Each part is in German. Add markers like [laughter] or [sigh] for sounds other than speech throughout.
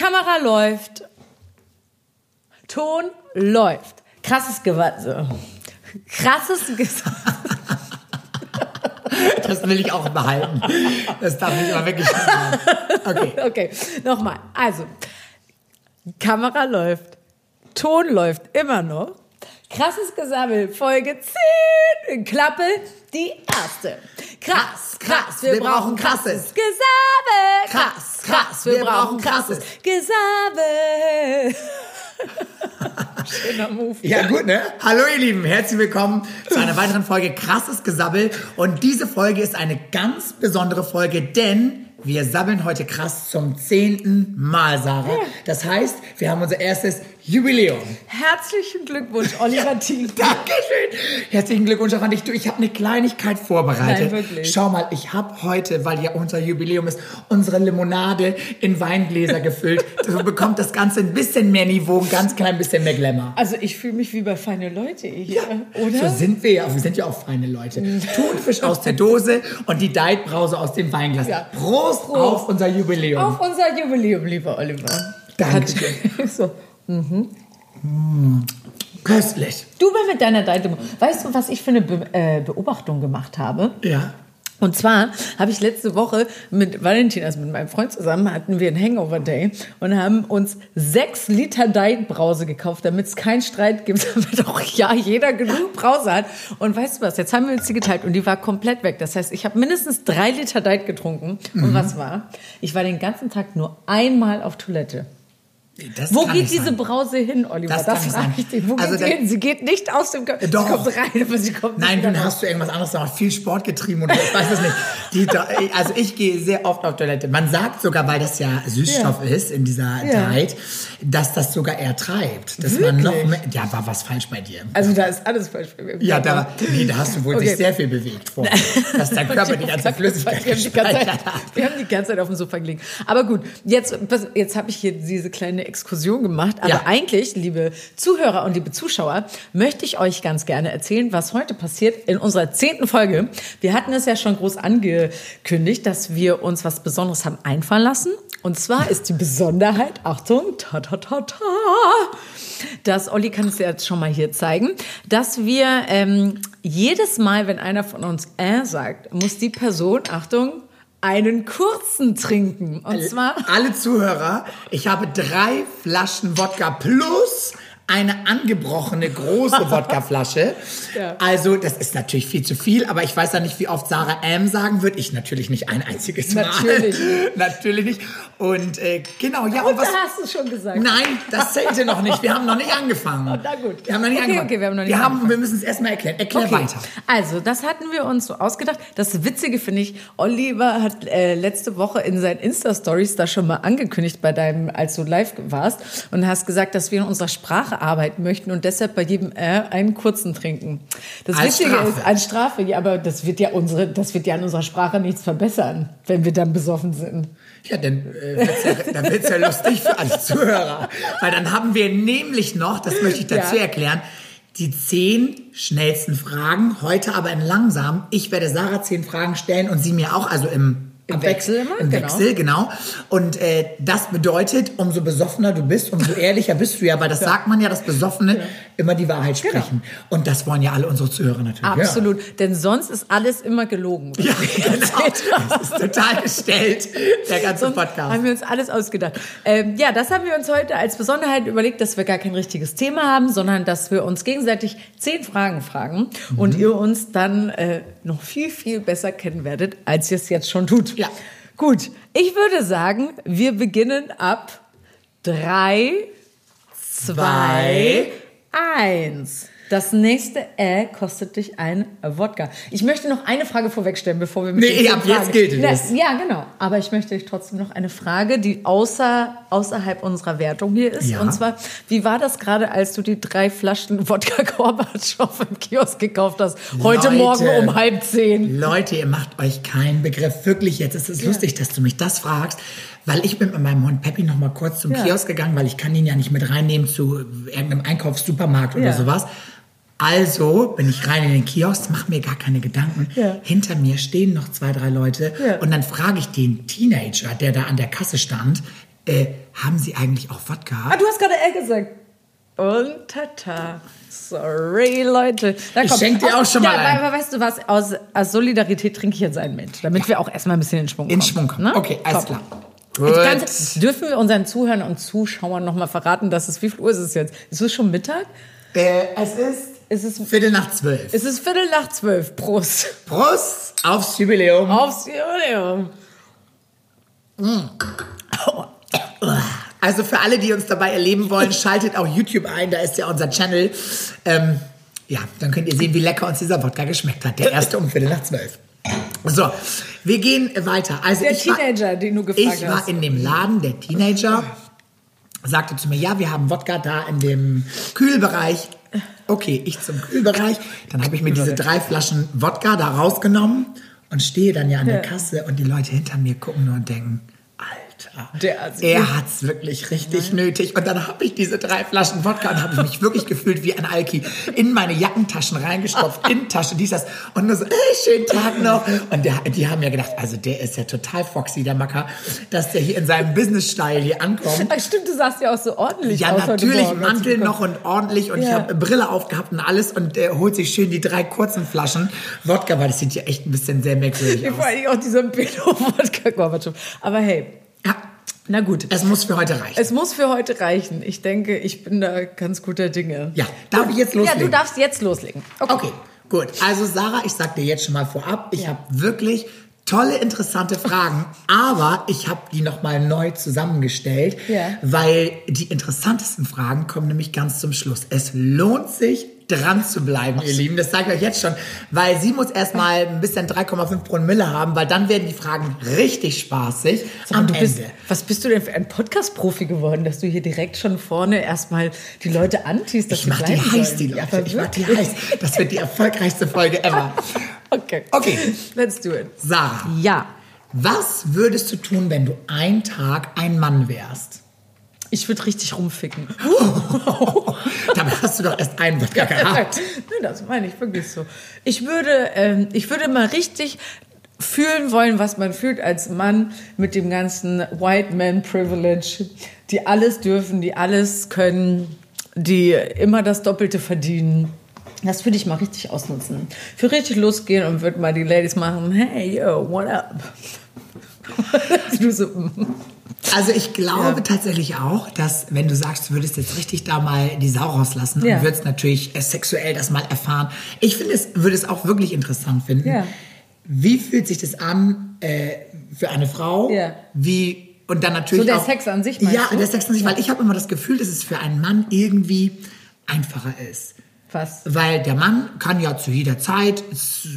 Kamera läuft. Ton läuft. Krasses Gewalt. Krasses Gewalt. [laughs] Das will ich auch behalten. Das darf nicht immer weggeschnitten werden. Okay. [laughs] Okay, nochmal. Also, Kamera läuft. Ton läuft immer noch. Krasses Gesammel, Folge 10. In Klappe, die erste. Krass, krass, wir, brauchen krasses Gesammel. Krass, krass, wir, brauchen krasses Gesammel. [laughs] Schöner Move. Ja, gut, ne? Hallo, ihr Lieben. Herzlich willkommen zu einer weiteren Folge Krasses Gesabbel. Und diese Folge ist eine ganz besondere Folge, denn wir sabbeln heute krass zum zehnten Mal, Sarah. Das heißt, wir haben unser erstes Jubiläum. Herzlichen Glückwunsch, Oliver [laughs] Thiel. Dankeschön. Herzlichen Glückwunsch auch an dich. Du, ich habe eine Kleinigkeit vorbereitet. Nein, wirklich. Schau mal, ich habe heute, weil ja unser Jubiläum ist, unsere Limonade in Weingläser gefüllt. [laughs] So bekommt das Ganze ein bisschen mehr Niveau, ein ganz klein bisschen mehr Glamour. Also ich fühle mich wie bei feine Leute hier, oder? So sind wir ja. Wir sind ja auch feine Leute. Thunfisch aus der Dose und die Diet-Brause aus dem Weinglas. Ja. Prost, Prost. auf unser Jubiläum. Auf unser Jubiläum, lieber Oliver. Dankeschön. [laughs] so. Köstlich. Du bist mit deiner Deite. Weißt du, was ich für eine Be äh, Beobachtung gemacht habe? Ja. Und zwar habe ich letzte Woche mit Valentin, also mit meinem Freund zusammen, hatten wir einen Hangover Day und haben uns sechs Liter Diet Brause gekauft, damit es keinen Streit gibt, [laughs] damit auch ja jeder genug Brause hat. Und weißt du was? Jetzt haben wir uns die geteilt und die war komplett weg. Das heißt, ich habe mindestens drei Liter Diet getrunken. Und was war? Ich war den ganzen Tag nur einmal auf Toilette. Das Wo geht diese sein. Brause hin, Oliver? Das Das, frage ich dich. Wo Also geht sie dann- hin? Sie geht nicht aus dem Körper. Doch. Sie kommt rein, aber sie kommt Nein, dann hast du irgendwas anderes gemacht, viel Sport getrieben oder ich weiß es nicht. Die, also ich gehe sehr oft auf Toilette. Man sagt sogar, weil das ja Süßstoff ist in dieser Ja. Diet, dass das sogar eher treibt. Dass man noch mehr, ja, war was falsch bei dir. Also da ist alles falsch. bei mir Ja, da, nee, da hast du wohl Okay. sich sehr viel bewegt vorher. Dass dein [laughs] Körper die ganze Flüssigkeit wir haben die ganze, Zeit, gespeichert hat. wir haben die ganze Zeit auf dem Sofa gelegen. Aber gut, jetzt, jetzt habe ich hier diese kleine Exkursion gemacht. Aber Ja. eigentlich, liebe Zuhörer und liebe Zuschauer, möchte ich euch ganz gerne erzählen, was heute passiert in unserer zehnten Folge. Wir hatten es ja schon groß angekündigt, dass wir uns was Besonderes haben einfallen lassen. Und zwar ist die Besonderheit, Achtung, ta ta ta ta, dass Olli kann es ja jetzt schon mal hier zeigen, dass wir ähm, jedes Mal, wenn einer von uns äh sagt, muss die Person, Achtung, einen kurzen trinken. Und zwar Alle Zuhörer, ich habe drei Flaschen Wodka plus eine angebrochene große [laughs] Wodkaflasche. Ja. Also, das ist natürlich viel zu viel, aber ich weiß ja nicht, wie oft Sarah M sagen wird. Ich natürlich nicht ein einziges Mal. Natürlich [laughs] natürlich nicht. Und äh, genau, ja, Und und was. hast du schon gesagt. Nein, das zählte noch nicht. Wir haben noch nicht angefangen. [laughs] Na gut. Wir haben noch nicht Okay, angefangen. okay, wir haben noch nicht wir, haben, angefangen. wir müssen es erstmal erklären. Erklär Okay. weiter. Also, das hatten wir uns so ausgedacht. Das Witzige finde ich, Oliver hat äh, letzte Woche in seinen Insta-Stories da schon mal angekündigt, bei deinem, als du live warst, und hast gesagt, dass wir in unserer Sprache arbeiten möchten und deshalb bei jedem äh, einen kurzen trinken. Das Als Witzige Strafe. ist, als Strafe, ja, aber das wird ja unsere, das wird ja an unserer Sprache nichts verbessern, wenn wir dann besoffen sind. Ja, dann äh, wird's ja, dann wird's ja lustig für alle Zuhörer. Weil dann haben wir nämlich noch, das möchte ich dazu Ja. erklären, die zehn schnellsten Fragen, heute aber in langsam. Ich werde Sarah zehn Fragen stellen und sie mir auch, also im, Im Wechsel immer, Im genau. Wechsel, genau. Und äh, das bedeutet, umso besoffener du bist, umso [laughs] ehrlicher bist du ja, weil das sagt man ja, dass Besoffene immer die Wahrheit sprechen. Und das wollen ja alle unsere Zuhörer natürlich. Absolut. Denn sonst ist alles immer gelogen. [laughs] Ja, genau. Das ist total gestellt, der ganze Sonst Podcast. haben wir uns alles ausgedacht. Ähm, ja, das haben wir uns heute als Besonderheit überlegt, dass wir gar kein richtiges Thema haben, sondern dass wir uns gegenseitig zehn Fragen fragen und Mhm. ihr uns dann äh, noch viel, viel besser kennen werdet, als ihr es jetzt schon tut. Ja. Gut, ich würde sagen, wir beginnen ab drei, zwei, eins. Das nächste Äh kostet dich ein Wodka. Ich möchte noch eine Frage vorwegstellen, bevor wir mit Nee, ab jetzt gilt es. Ja, genau. Aber ich möchte euch trotzdem noch eine Frage, die außer, außerhalb unserer Wertung hier ist. Ja. Und zwar, wie war das gerade, als du die drei Flaschen [laughs] Wodka Gorbatschow im Kiosk gekauft hast? Heute Leute. Morgen um halb zehn. Leute, ihr macht euch keinen Begriff. Wirklich, jetzt ist es lustig, dass du mich das fragst, weil ich bin mit meinem Hund Peppi noch mal kurz zum Ja. Kiosk gegangen, weil ich kann ihn ja nicht mit reinnehmen zu irgendeinem Einkaufssupermarkt oder Ja. sowas. Also bin ich rein in den Kiosk, mach mir gar keine Gedanken. Ja. Hinter mir stehen noch zwei, drei Leute Ja. und dann frage ich den Teenager, der da an der Kasse stand, Äh, haben Sie eigentlich auch Wodka? Ah, du hast gerade L gesagt. Und tata. Sorry, Leute. Na, Ich schenk dir auch schon mal ja, ein. Aber weißt du was? Aus, aus Solidarität trinke ich jetzt einen mit, damit wir auch erstmal ein bisschen in Schwung kommen. In Schwung kommen. Ne? Okay, alles Top. klar. Jetzt Gut. ganz, dürfen wir unseren Zuhörern und Zuschauern noch mal verraten, dass es, wie viel Uhr ist es jetzt? Ist es schon Mittag? Äh, es ist Ist es, Viertel nach zwölf. ist es Viertel nach zwölf? Prost. Prost aufs Jubiläum. Aufs Jubiläum. Also für alle, die uns dabei erleben wollen, schaltet auch YouTube ein, da ist ja unser Channel. Ähm, ja, dann könnt ihr sehen, wie lecker uns dieser Wodka geschmeckt hat. Der erste um Viertel nach zwölf. So, wir gehen weiter. Also Der ich war- Teenager, den du gefragt Ich war hast. in dem Laden, der Teenager sagte zu mir, ja, wir haben Wodka da in dem Kühlbereich. Okay, ich zum Kühlbereich. Dann habe ich mir diese drei Flaschen Wodka da rausgenommen und stehe dann ja an der. Kasse und die Leute hinter mir gucken nur und denken, Alter, Der er hat's wirklich richtig nötig. Und dann habe ich diese drei Flaschen Wodka und habe ich mich wirklich gefühlt wie ein Alki in meine Jackentaschen reingestopft, in Tasche, dies, das. Und nur so, hey, schönen Tag noch. Und der, die haben ja gedacht, also der ist ja total foxy, der Macker, dass der hier in seinem Business-Style hier ankommt. Ach, stimmt, du sahst ja auch so ordentlich Ja, aus heute natürlich, Mantel noch und ordentlich. Und ich Ja. habe Brille aufgehabt und alles. Und er holt sich schön die drei kurzen Flaschen Wodka, weil das sieht ja echt ein bisschen sehr merkwürdig Vor aus. allem auch dieser Pedo-Wodka Gorbatschow. Aber hey, Ja, na gut. es muss für heute reichen. Es muss für heute reichen. Ich denke, ich bin da ganz guter Dinge. Ja, darf ich jetzt Ja, loslegen? du darfst jetzt loslegen. Okay. Okay, gut. Also Sarah, ich sag dir jetzt schon mal vorab, ich habe wirklich tolle, interessante Fragen, aber ich habe die nochmal neu zusammengestellt, Ja. weil die interessantesten Fragen kommen nämlich ganz zum Schluss. Es lohnt sich, dran zu bleiben, ihr Lieben. Das sage ich euch jetzt schon, weil sie muss erstmal ein bisschen 3,5 Promille haben, weil dann werden die Fragen richtig spaßig mal, am du bist, Ende. was bist du denn für ein Podcast-Profi geworden, dass du hier direkt schon vorne erstmal die Leute antiest, dass Ich sie mach die heiß, sollen? die Leute. ich mach die heiß. Das wird die erfolgreichste Folge ever. [laughs] Okay. Okay. Let's do it. Sarah, Ja. Was würdest du tun, wenn du einen Tag ein Mann wärst? Ich würde richtig rumficken. [laughs] Dabei hast du doch erst einen Wodka gehabt. [laughs] nee, das meine ich wirklich so. Ich würde, ähm, ich würde mal richtig fühlen wollen, was man fühlt als Mann mit dem ganzen White Man Privilege, die alles dürfen, die alles können, die immer das Doppelte verdienen. Das würde ich mal richtig ausnutzen. Für richtig losgehen und würde mal die Ladies machen, hey, yo, what up? [laughs] du so, mm. Also ich glaube tatsächlich auch, dass wenn du sagst, du würdest jetzt richtig da mal die Sau rauslassen Ja. und würdest natürlich äh, sexuell das mal erfahren. Ich finde es, würde es auch wirklich interessant finden. Ja. Wie fühlt sich das an äh, für eine Frau? Ja. Wie und dann natürlich So der auch, Sex an sich, Ja, du? der Sex an sich, weil ich habe immer das Gefühl, dass es für einen Mann irgendwie einfacher ist. Was? Weil der Mann kann ja zu jeder Zeit,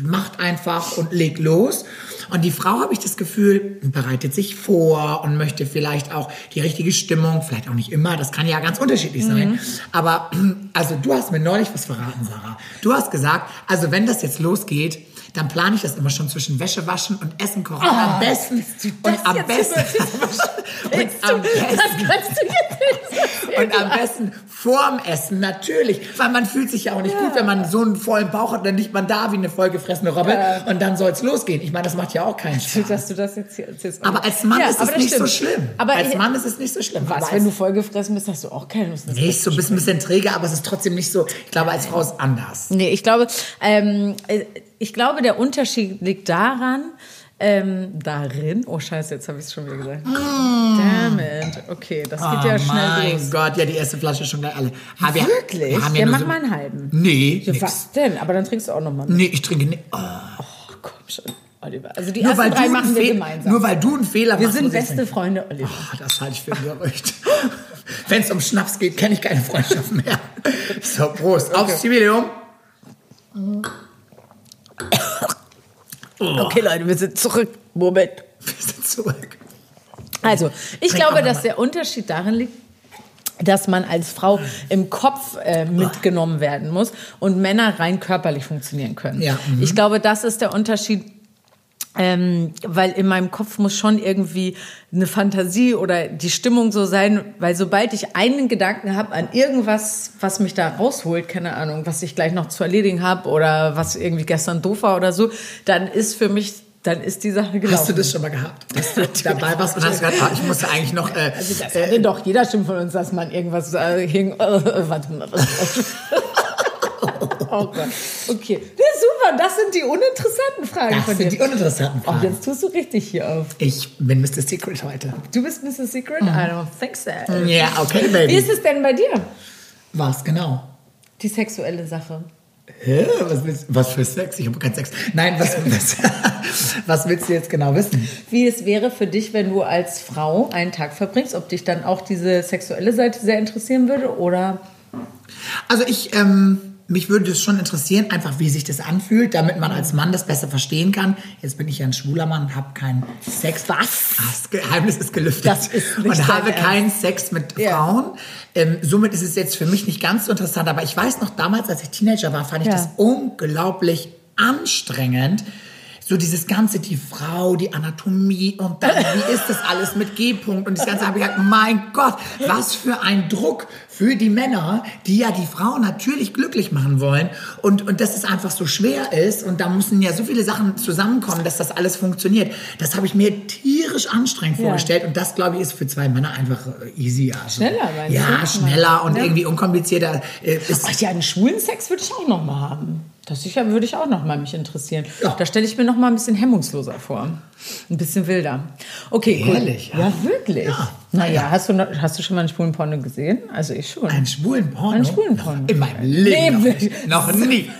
macht einfach und legt los. Und die Frau, habe ich das Gefühl, bereitet sich vor und möchte vielleicht auch die richtige Stimmung, vielleicht auch nicht immer, das kann ja ganz unterschiedlich sein. Aber [clears throat] also du hast mir neulich was verraten, Sarah. Du hast gesagt, also wenn das jetzt losgeht, dann plane ich das immer schon zwischen Wäsche waschen und Essen kochen. [laughs] und am besten das und am besten und am besten Das kannst du jetzt nicht und am besten vorm Essen, natürlich. Weil man fühlt sich ja auch nicht gut, wenn man so einen vollen Bauch hat, dann liegt man da wie eine vollgefressene Robbe und dann soll's losgehen. Ich meine, das macht ja auch keinen Spaß. dass du das jetzt hier erzählst. Aber als Mann Ja, ist es das nicht so stimmt. schlimm. Aber als Mann ist es nicht so schlimm. Was, wenn du vollgefressen bist, hast du auch keine Lust. nicht so, bist ein bisschen träge, aber es ist trotzdem nicht so. Ich glaube, als Frau ist anders. Nee, ich glaube, ähm, äh, ich glaube, der Unterschied liegt daran, ähm, darin, oh scheiße, jetzt habe ich es schon wieder gesagt. Damn it. Okay, das geht Mm. Oh ja schnell mein los. Gott, ja, die erste Flasche ist schon gleich alle. Wir- Wirklich? Wir haben ja, Ja, mach so, mal einen halben. Nee, Ja, was denn? Aber dann trinkst du auch noch mal mit. Nee, ich trinke nicht. Oh, Oh, komm schon, Oliver. Also die nur, ersten drei machen wir gemeinsam. nur weil du einen Fehler wir machst. sind muss ich beste. Freunde, Oliver. Oh, das halte ich für Gerücht. [laughs] Wenn es um Schnaps geht, kenne ich keine Freundschaft mehr. [laughs] So, Prost. Aufs Jubiläum. Okay, Leute, wir sind zurück. Moment. Wir sind zurück. Also, ich Trink glaube, dass der Unterschied darin liegt, dass man als Frau im Kopf äh, mitgenommen werden muss und Männer rein körperlich funktionieren können. Ja, mhm. Ich glaube, das ist der Unterschied. Ähm, weil in meinem Kopf muss schon irgendwie eine Fantasie oder die Stimmung so sein, weil sobald ich einen Gedanken habe an irgendwas, was mich da rausholt, keine Ahnung, was ich gleich noch zu erledigen habe oder was irgendwie gestern doof war oder so, dann ist für mich dann ist die Sache gelaufen. Hast du das schon mal gehabt? [laughs] Dass du dabei warst und hast gesagt, ich musste eigentlich noch. Äh, Also das hatte doch jeder schon von uns, dass man irgendwas äh, hing. Äh, warte mal. Oh Gott. Okay. Ja, super. Das sind die uninteressanten Fragen das von sind dir. die uninteressanten Oh, Fragen. jetzt tust du richtig hier auf. Ich bin Mr. Secret heute. Du bist Mr. Secret? I don't think so. Ja, okay, Wie Baby. ist es denn bei dir? Was genau? Die sexuelle Sache. Hä? Was, willst, was für Sex? Ich habe keinen Sex. Nein, was, [laughs] was, was willst du jetzt genau wissen? Wie es wäre für dich, wenn du als Frau einen Tag verbringst, ob dich dann auch diese sexuelle Seite sehr interessieren würde oder Also ich, ähm, mich würde es schon interessieren, einfach wie sich das anfühlt, damit man als Mann das besser verstehen kann. Jetzt bin ich ja ein schwuler Mann und habe keinen Sex. Was? Das Geheimnis ist gelüftet. Das ist und habe Ernst. keinen Sex mit Ja. Frauen. Ähm, somit ist es jetzt für mich nicht ganz so interessant. Aber ich weiß noch, damals, als ich Teenager war, fand ich Ja. das unglaublich anstrengend. So dieses ganze, die Frau, die Anatomie und dann, wie ist das alles mit G-Punkt und das Ganze habe ich gedacht, mein Gott, was für ein Druck für die Männer, die ja die Frau natürlich glücklich machen wollen und, und dass es einfach so schwer ist und da müssen ja so viele Sachen zusammenkommen, dass das alles funktioniert. Das habe ich mir tierisch anstrengend Ja. vorgestellt und das, glaube ich, ist für zwei Männer einfach äh, easy. Also, Schneller, meinst Ja, schneller und Ja. irgendwie unkomplizierter. Äh, ist, Ach ja, einen schwulen Sex würde ich auch noch mal haben. Das sicher würde ich auch noch mal mich interessieren. Ja. Da stelle ich mir noch mal ein bisschen hemmungsloser vor. Ein bisschen wilder. Okay. Ehrlich, Ja, ja? wirklich. Ja. Naja, hast du, hast du schon mal einen schwulen Porno gesehen? Also ich schon. Einen schwulen Porno? Einen schwulen Porno. In meinem Leben. Nee, noch, [laughs] noch nie.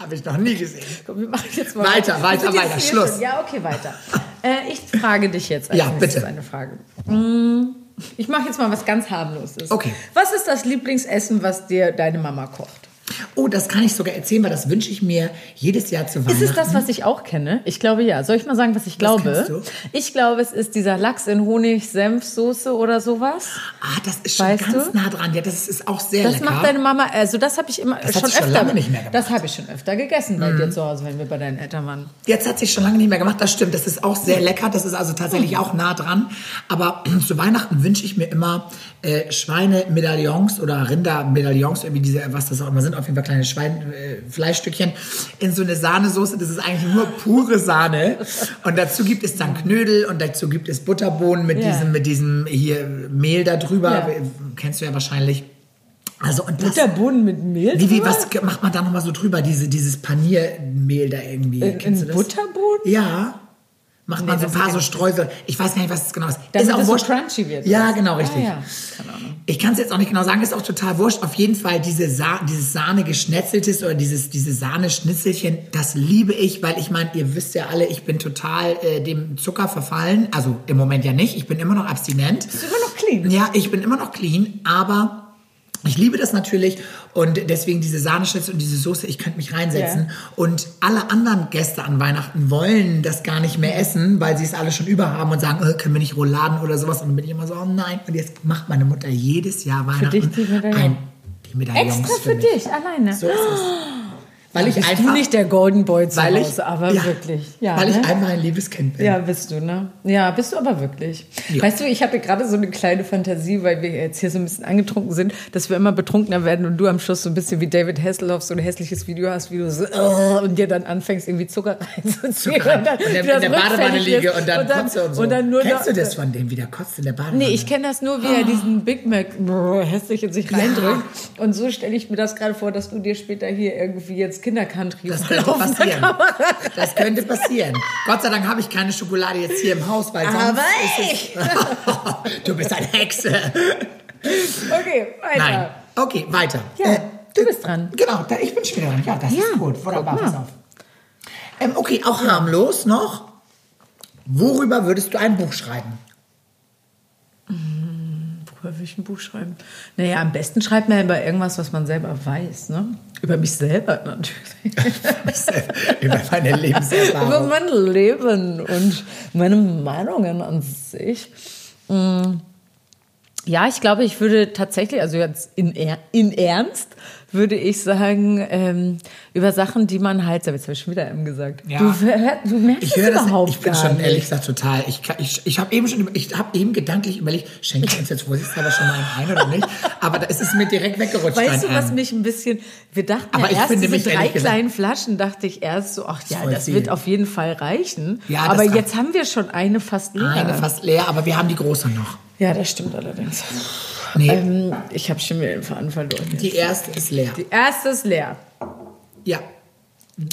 Habe ich noch nie gesehen. Komm, wir machen jetzt mal Weiter, weiter, sind weiter. jetzt Schluss. Schon. Ja, okay, weiter. äh, ich frage dich jetzt als Ja, bitte. eine Frage. Mm, Ich mache jetzt mal was ganz harmloses. Okay. Was ist das Lieblingsessen, was dir deine Mama kocht? Oh, das kann ich sogar erzählen, weil das wünsche ich mir jedes Jahr zu Weihnachten. Ist es das, was ich auch kenne? Ich glaube ja. Soll ich mal sagen, was ich glaube? kennst du? Ich glaube, es ist dieser Lachs in Honig-Senfsoße oder sowas. Ah, das ist schon Weißt ganz du? nah dran. Ja, das ist auch sehr Das lecker. macht deine Mama, also das habe ich immer Das hat schon schon öfter. lange nicht mehr gemacht. Mhm. Das habe ich schon öfter gegessen bei dir zu Hause, wenn wir bei deinen Eltern waren. Jetzt hat sich schon lange nicht mehr gemacht, das stimmt. Das ist auch sehr lecker. Das ist also tatsächlich auch nah dran. Aber [clears throat] zu Weihnachten wünsche ich mir immer äh, Schweinemedaillons oder Rindermedaillons, irgendwie diese, was das auch immer sind, auf jeden Fall kleine Schwein, äh, Fleischstückchen in so eine Sahnesoße. Das ist eigentlich nur pure Sahne. Und dazu gibt es dann Knödel und dazu gibt es Butterbohnen mit Ja. diesem, mit diesem hier Mehl da drüber. Ja. Kennst du ja wahrscheinlich. Also und das. Butterbohnen mit Mehl Wie, wie, was macht man da nochmal so drüber? Diese, dieses Paniermehl da irgendwie. In- Kennst in du das? Butterbohnen? Ja. Macht man so ein das paar so Streusel. Ich weiß gar nicht, was es genau ist. Damit ist auch es so wurscht. crunchy wird. Ja, genau, richtig. Ah, ja. Ich kann es jetzt auch nicht genau sagen, ist auch total wurscht. Auf jeden Fall diese Sa dieses Sahne geschnetzeltes oder dieses, diese Sahne-Schnitzelchen, das liebe ich, weil ich meine, ihr wisst ja alle, ich bin total äh, dem Zucker verfallen. Also im Moment ja nicht. Ich bin immer noch abstinent. Bist du immer noch clean? Ja, ich bin immer noch clean, aber ich liebe das natürlich und deswegen diese Sahneschnitzel und diese Soße, ich könnte mich reinsetzen. Ja. Und alle anderen Gäste an Weihnachten wollen das gar nicht mehr essen, weil sie es alle schon über haben und sagen, äh, können wir nicht Rouladen oder sowas. Und dann bin ich immer so, oh nein. Und jetzt macht meine Mutter jedes Jahr Weihnachten dich die Medaillon. ein, die Medaillons Extra für mich. dich, alleine. So ist es. Weil ich bist einfach, du nicht der Golden Boy zu weil ich, Hause, aber ja, wirklich. Ja, weil ne? ich einfach ein liebes Kind bin. Ja, bist du, ne? Ja, bist du aber wirklich. Ja. Weißt du, ich habe gerade so eine kleine Fantasie, weil wir jetzt hier so ein bisschen angetrunken sind, dass wir immer betrunkener werden und du am Schluss so ein bisschen wie David Hasselhoff so ein hässliches Video hast, wie du so äh, und dir dann anfängst, irgendwie Zucker [laughs] reinzuziehen. Zucker rein. Und dann in der Badewanne liege und dann, kotze und so. Und dann nur Kennst noch, du das von dem, wie der kotzt in der Badewanne? Nee, ich kenne das nur, wie er diesen Big Mac brr, hässlich in sich reindrückt. Und so stelle ich mir das gerade vor, dass du dir später hier irgendwie jetzt Kindercountry Das [laughs] könnte passieren. Das könnte passieren. Gott sei Dank habe ich keine Schokolade jetzt hier im Haus, weil sonst Aber ich. es... [laughs] du bist eine Hexe. Okay, weiter. Nein. Okay, weiter. Ja, Äh, du bist dran. Genau, da, ich bin schon dran. Ja, das Ja, ist gut. Wunderbar, pass auf. Ähm, okay, auch harmlos noch. Worüber würdest du ein Buch schreiben? Worüber will ich ein Buch schreiben? Naja, am besten schreibt man über irgendwas, was man selber weiß, ne? Über mich selber natürlich. [laughs] Über meine über Lebenserfahrung. mein Leben und meine Meinungen an sich. Mm. Ja, ich glaube, ich würde tatsächlich, also jetzt in, in Ernst, würde ich sagen, ähm, über Sachen, die man halt, jetzt habe ich schon wieder M gesagt. Ja. Du, du merkst Ich es höre das, überhaupt ich bin schon nicht. ehrlich gesagt total. Ich, ich, ich habe eben schon, ich habe eben gedanklich überlegt, schenke ich uns jetzt vorsichtshalber schon mal einen ein oder nicht? Aber da ist es mir direkt weggerutscht. Weißt du, was mich ein bisschen, wir dachten Aber ja erst diese drei ehrlich gesagt- kleinen Flaschen, dachte ich erst so, ach ja, das viel. wird auf jeden Fall reichen. Ja, Aber jetzt haben wir schon eine fast leer. Eine fast leer, aber wir haben die große noch. Ja, das stimmt allerdings. Nee, Ähm, ich habe schon wieder den Faden verloren. die erste ist leer. Die erste ist leer. Ja.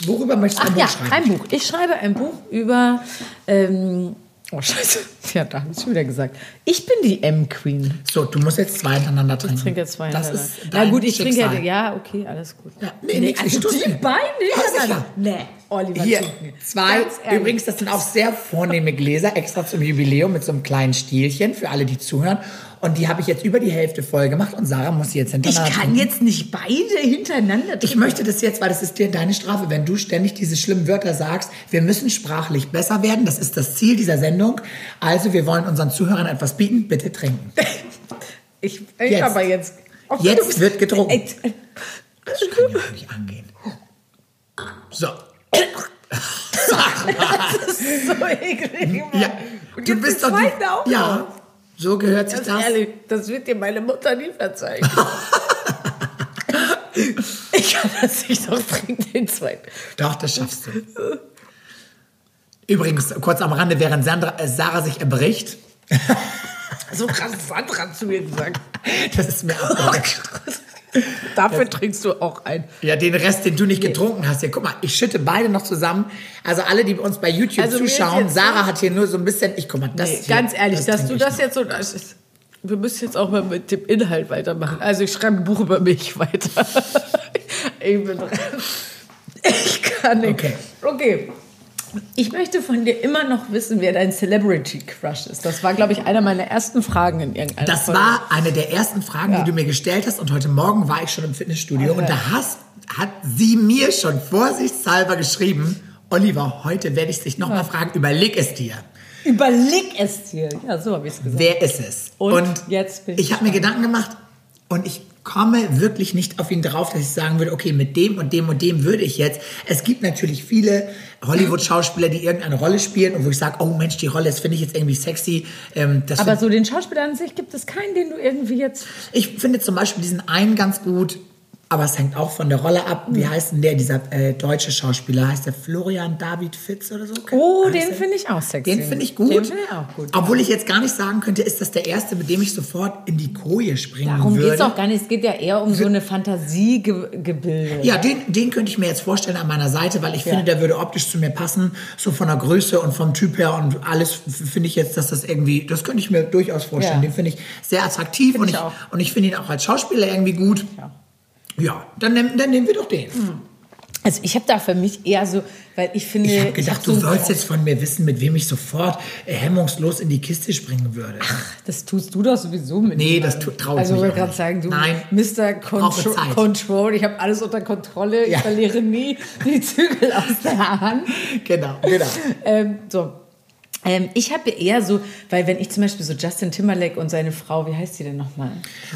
Worüber möchtest du ein Ach Buch ja, schreiben? ein Buch. Ich schreibe ein Buch über. Ähm, oh, Scheiße. [laughs] Ja, da habe ich schon wieder gesagt. Ich bin die M-Queen. So, du musst jetzt zwei hintereinander trinken. Ich trinke jetzt zwei Das hintereinander. ist Na gut, ich trinke ja. Schicksal. Ja, okay, alles gut. Ja, nee, nix, ich also die beiden hintereinander. Nee, Oliver. Hier, zwei. Übrigens, das sind auch sehr vornehme Gläser, extra zum Jubiläum mit so einem kleinen Stielchen für alle, die zuhören. Und die habe ich jetzt über die Hälfte voll gemacht und Sarah muss sie jetzt Ich hintereinander kann trinken. jetzt nicht beide hintereinander trinken. Ich möchte das jetzt, weil das ist dir deine Strafe, wenn du ständig diese schlimmen Wörter sagst. Wir müssen sprachlich besser werden. Das ist das Ziel dieser Sendung. Also, wir wollen unseren Zuhörern etwas bieten. Bitte trinken. [laughs] Ich, ich Jetzt. aber jetzt. Oh, Jetzt bist- wird getrunken. Ey, Das kann ja nicht angehen. So. [laughs] so eklig. Mann. Ja, Und du bist doch die, auch Ja, noch. So gehört sich das. ehrlich, das wird dir meine Mutter nie verzeihen. [laughs] ich kann das nicht noch trinken, den zweiten. Doch, das schaffst du. Übrigens, kurz am Rande, während Sandra, äh, Sarah sich erbricht, So krass Sandra zu mir gesagt. das ist mir abgegangen. [laughs] Dafür trinkst du auch ein. Ja, den Rest, den du nicht getrunken hast. Hier, guck mal, ich schütte beide noch zusammen. Also alle, die uns bei YouTube Also zuschauen, Sarah hat hier nur so ein bisschen, ich guck mal, das Nee, hier, ganz ehrlich, dass trinke du das noch. jetzt so. Das ist, wir müssen jetzt auch mal mit dem Inhalt weitermachen. Also ich schreibe ein Buch über mich [laughs] weiter. ich bin dran. Ich kann nicht. Okay. Okay. Ich möchte von dir immer noch wissen, wer dein Celebrity Crush ist. Das war, glaube ich, einer meiner ersten Fragen in irgendeiner Das Folge. war eine der ersten Fragen, Ja. die du mir gestellt hast. Und heute Morgen war ich schon im Fitnessstudio und da hast, hat sie mir schon vorsichtshalber geschrieben, Oliver, heute werde ich dich nochmal fragen, überleg es dir. Überleg es dir. Ja, so habe ich es gesagt. Wer ist es? Und jetzt bin ich ich habe mir Gedanken gemacht und ich komme wirklich nicht auf ihn drauf, dass ich sagen würde, okay, mit dem und dem und dem würde ich jetzt. Es gibt natürlich viele Hollywood-Schauspieler, die irgendeine Rolle spielen und wo ich sage, oh Mensch, die Rolle, das finde ich jetzt irgendwie sexy. Ähm, Aber so den Schauspieler an sich gibt es keinen, den du irgendwie jetzt. ich finde zum Beispiel diesen einen ganz gut, aber es hängt auch von der Rolle ab. Wie heißt denn der, dieser äh, deutsche Schauspieler? Heißt der Florian David Fitz oder so? Oh, Heißt den finde ich auch sexy. Den finde ich gut. Den finde ich auch gut. Obwohl ich jetzt gar nicht sagen könnte, ist das der erste, mit dem ich sofort in die Koje springen Darum würde. geht es auch gar nicht. Es geht ja eher um so eine Fantasiegebilde. Ja, den, den könnte ich mir jetzt vorstellen an meiner Seite, weil ich finde, der würde optisch zu mir passen, so von der Größe und vom Typ her und alles finde ich jetzt, dass das irgendwie, das könnte ich mir durchaus vorstellen. Ja. Den finde ich sehr attraktiv Finde und ich ich, und ich finde ihn auch als Schauspieler irgendwie gut. Ja, dann, nehm- dann nehmen wir doch den. Also ich habe da für mich eher so, weil ich finde. Ich habe gedacht, hab du so- sollst jetzt von mir wissen, mit wem ich sofort äh, hemmungslos in die Kiste springen würde. Das tust du doch sowieso mit. Nee, das tu- trau ich Also ich wollte gerade sagen, du Nein. Mr. Contro. Control, ich habe alles unter Kontrolle, Ja. ich verliere nie die Zügel aus der Hand. [laughs] genau, genau. Ähm, so. Ähm, ich habe eher so, weil wenn ich zum Beispiel so Justin Timberlake und seine Frau, wie heißt sie denn nochmal?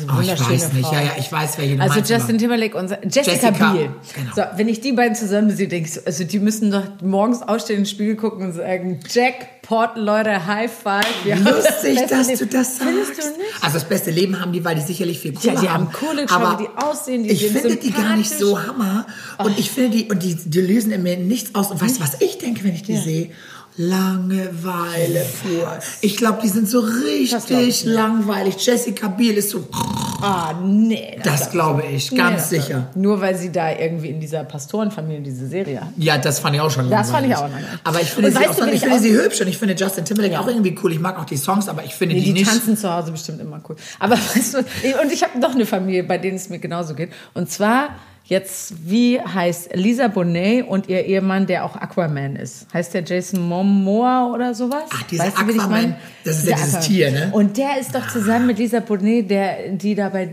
Oh, ich weiß nicht. Frau. Ja, ja, ich weiß, welche du Also meinst, Justin Timberlake und Jessica, Jessica, Biel. genau. So, wenn ich die beiden zusammen sehe, denke ich so, also die müssen doch morgens aufstehen, in den Spiegel gucken und sagen, Jackpot, Leute, High Five. wir das Lustig, beste dass Leben. du das sagst. Findest du nicht? Also das beste Leben haben die, weil die sicherlich viel Kohle Ja, die haben. Kohle, aber die aussehen, die ich finde die gar nicht so. Hammer. Und ich finde die, und die, die lösen in mir nichts aus. Und weißt du, was ich denke, wenn ich die Ja. sehe? Langeweile pur. Ich glaube, die sind so richtig langweilig. Jessica Biel ist so, Ah, nee. das glaube ich, ganz Nee, das- sicher. Nur weil sie da irgendwie in dieser Pastorenfamilie diese Serie hat. Ja, das fand ich auch schon Das fand ich auch langweilig. Aber ich finde, sie, auch, du, ich finde sie hübsch und ich finde Justin Timberlake auch irgendwie cool. Ich mag auch die Songs, aber ich finde Nee, die, die nicht. tanzen zu Hause bestimmt immer cool. Aber [laughs] weißt du, und ich habe noch eine Familie, bei denen es mir genauso geht. Und zwar jetzt, wie heißt Lisa Bonet und ihr Ehemann, der auch Aquaman ist? Heißt der Jason Momoa oder sowas? Ach, dieser Weißt du, wen ich Aquaman, meine? das ist ja dieses Aquaman. Tier, ne? Und der ist doch zusammen mit Lisa Bonet, der, die dabei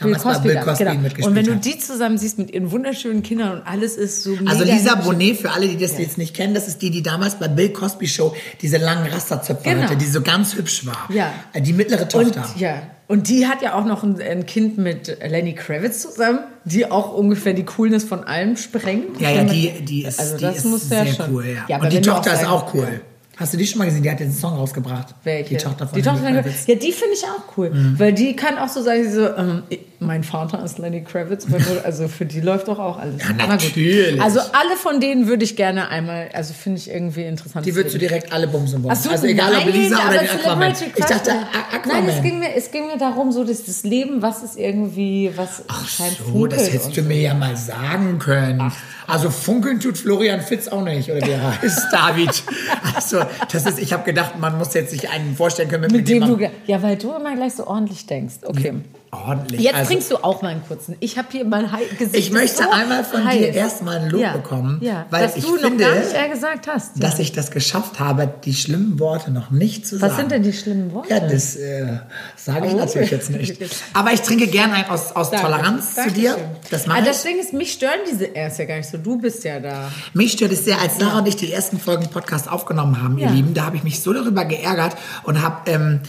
Damals bei Bill Cosby genau. mitgespielt Und wenn du die zusammen siehst mit ihren wunderschönen Kindern und alles ist so Also Lisa. Bonet, für alle, die das jetzt nicht kennen, das ist die, die damals bei Bill Cosby Show diese langen Rasterzöpfe Genau. hatte, die so ganz hübsch war. Ja. Äh, Die mittlere Und, Tochter. ja. Und die hat ja auch noch ein, ein Kind mit Lenny Kravitz zusammen, die auch ungefähr die Coolness von allem sprengt. Ja, ja, die, die ist, Also die das ist musst du sehr ja schon. cool. Ja. Ja, Und die Tochter ist auch cool. Hast du die schon mal gesehen? Die hat einen Song rausgebracht. Welche? Die Tochter von die Tochter Lenny von Kravitz. Ja, die finde ich auch cool. Weil die kann auch so sagen, so, ähm, mein Vater ist Lenny Kravitz. Also für die läuft doch auch alles. Ja, natürlich. Also alle von denen würde ich gerne einmal, also finde ich irgendwie interessant. Die würdest du direkt alle bumsen wollen. Ach so, also egal ob Lisa oder die Aquaman. Ich dachte Aquaman. Nein, es ging, mir, es ging mir darum, so dass das Leben, was ist irgendwie, was Ach scheint so, das hättest du mir ja mal sagen können. Also funkeln tut Florian Fitz auch nicht, oder wie er [laughs] heißt, David. Also, das ist, ich habe gedacht, man muss jetzt sich einen vorstellen können, mit, Mit dem man du, ja, weil du immer gleich so ordentlich denkst. Okay. Ordentlich. Jetzt also, trinkst du auch mal einen kurzen. Ich habe hier mein Hei- Gesicht. Ich möchte so einmal von heiß. dir erstmal ein Lob ja. bekommen, ja. weil dass ich du finde, noch gar nicht eher gesagt hast. Ja. dass ich das geschafft habe, die schlimmen Worte noch nicht zu sagen. Was sind denn die schlimmen Worte? Ja, das äh, sage ich Oh. natürlich jetzt nicht. [laughs] Aber ich trinke gerne ein aus, aus Danke. Toleranz zu Dankeschön. dir. Das mache Aber ich. das Ding ist, mich stören diese, er ist ja gar nicht so, du bist ja da. Mich stört es sehr, als Sarah und ich die ersten Folgen Podcast aufgenommen haben, ihr Lieben, da habe ich mich so darüber geärgert und habe, ähm,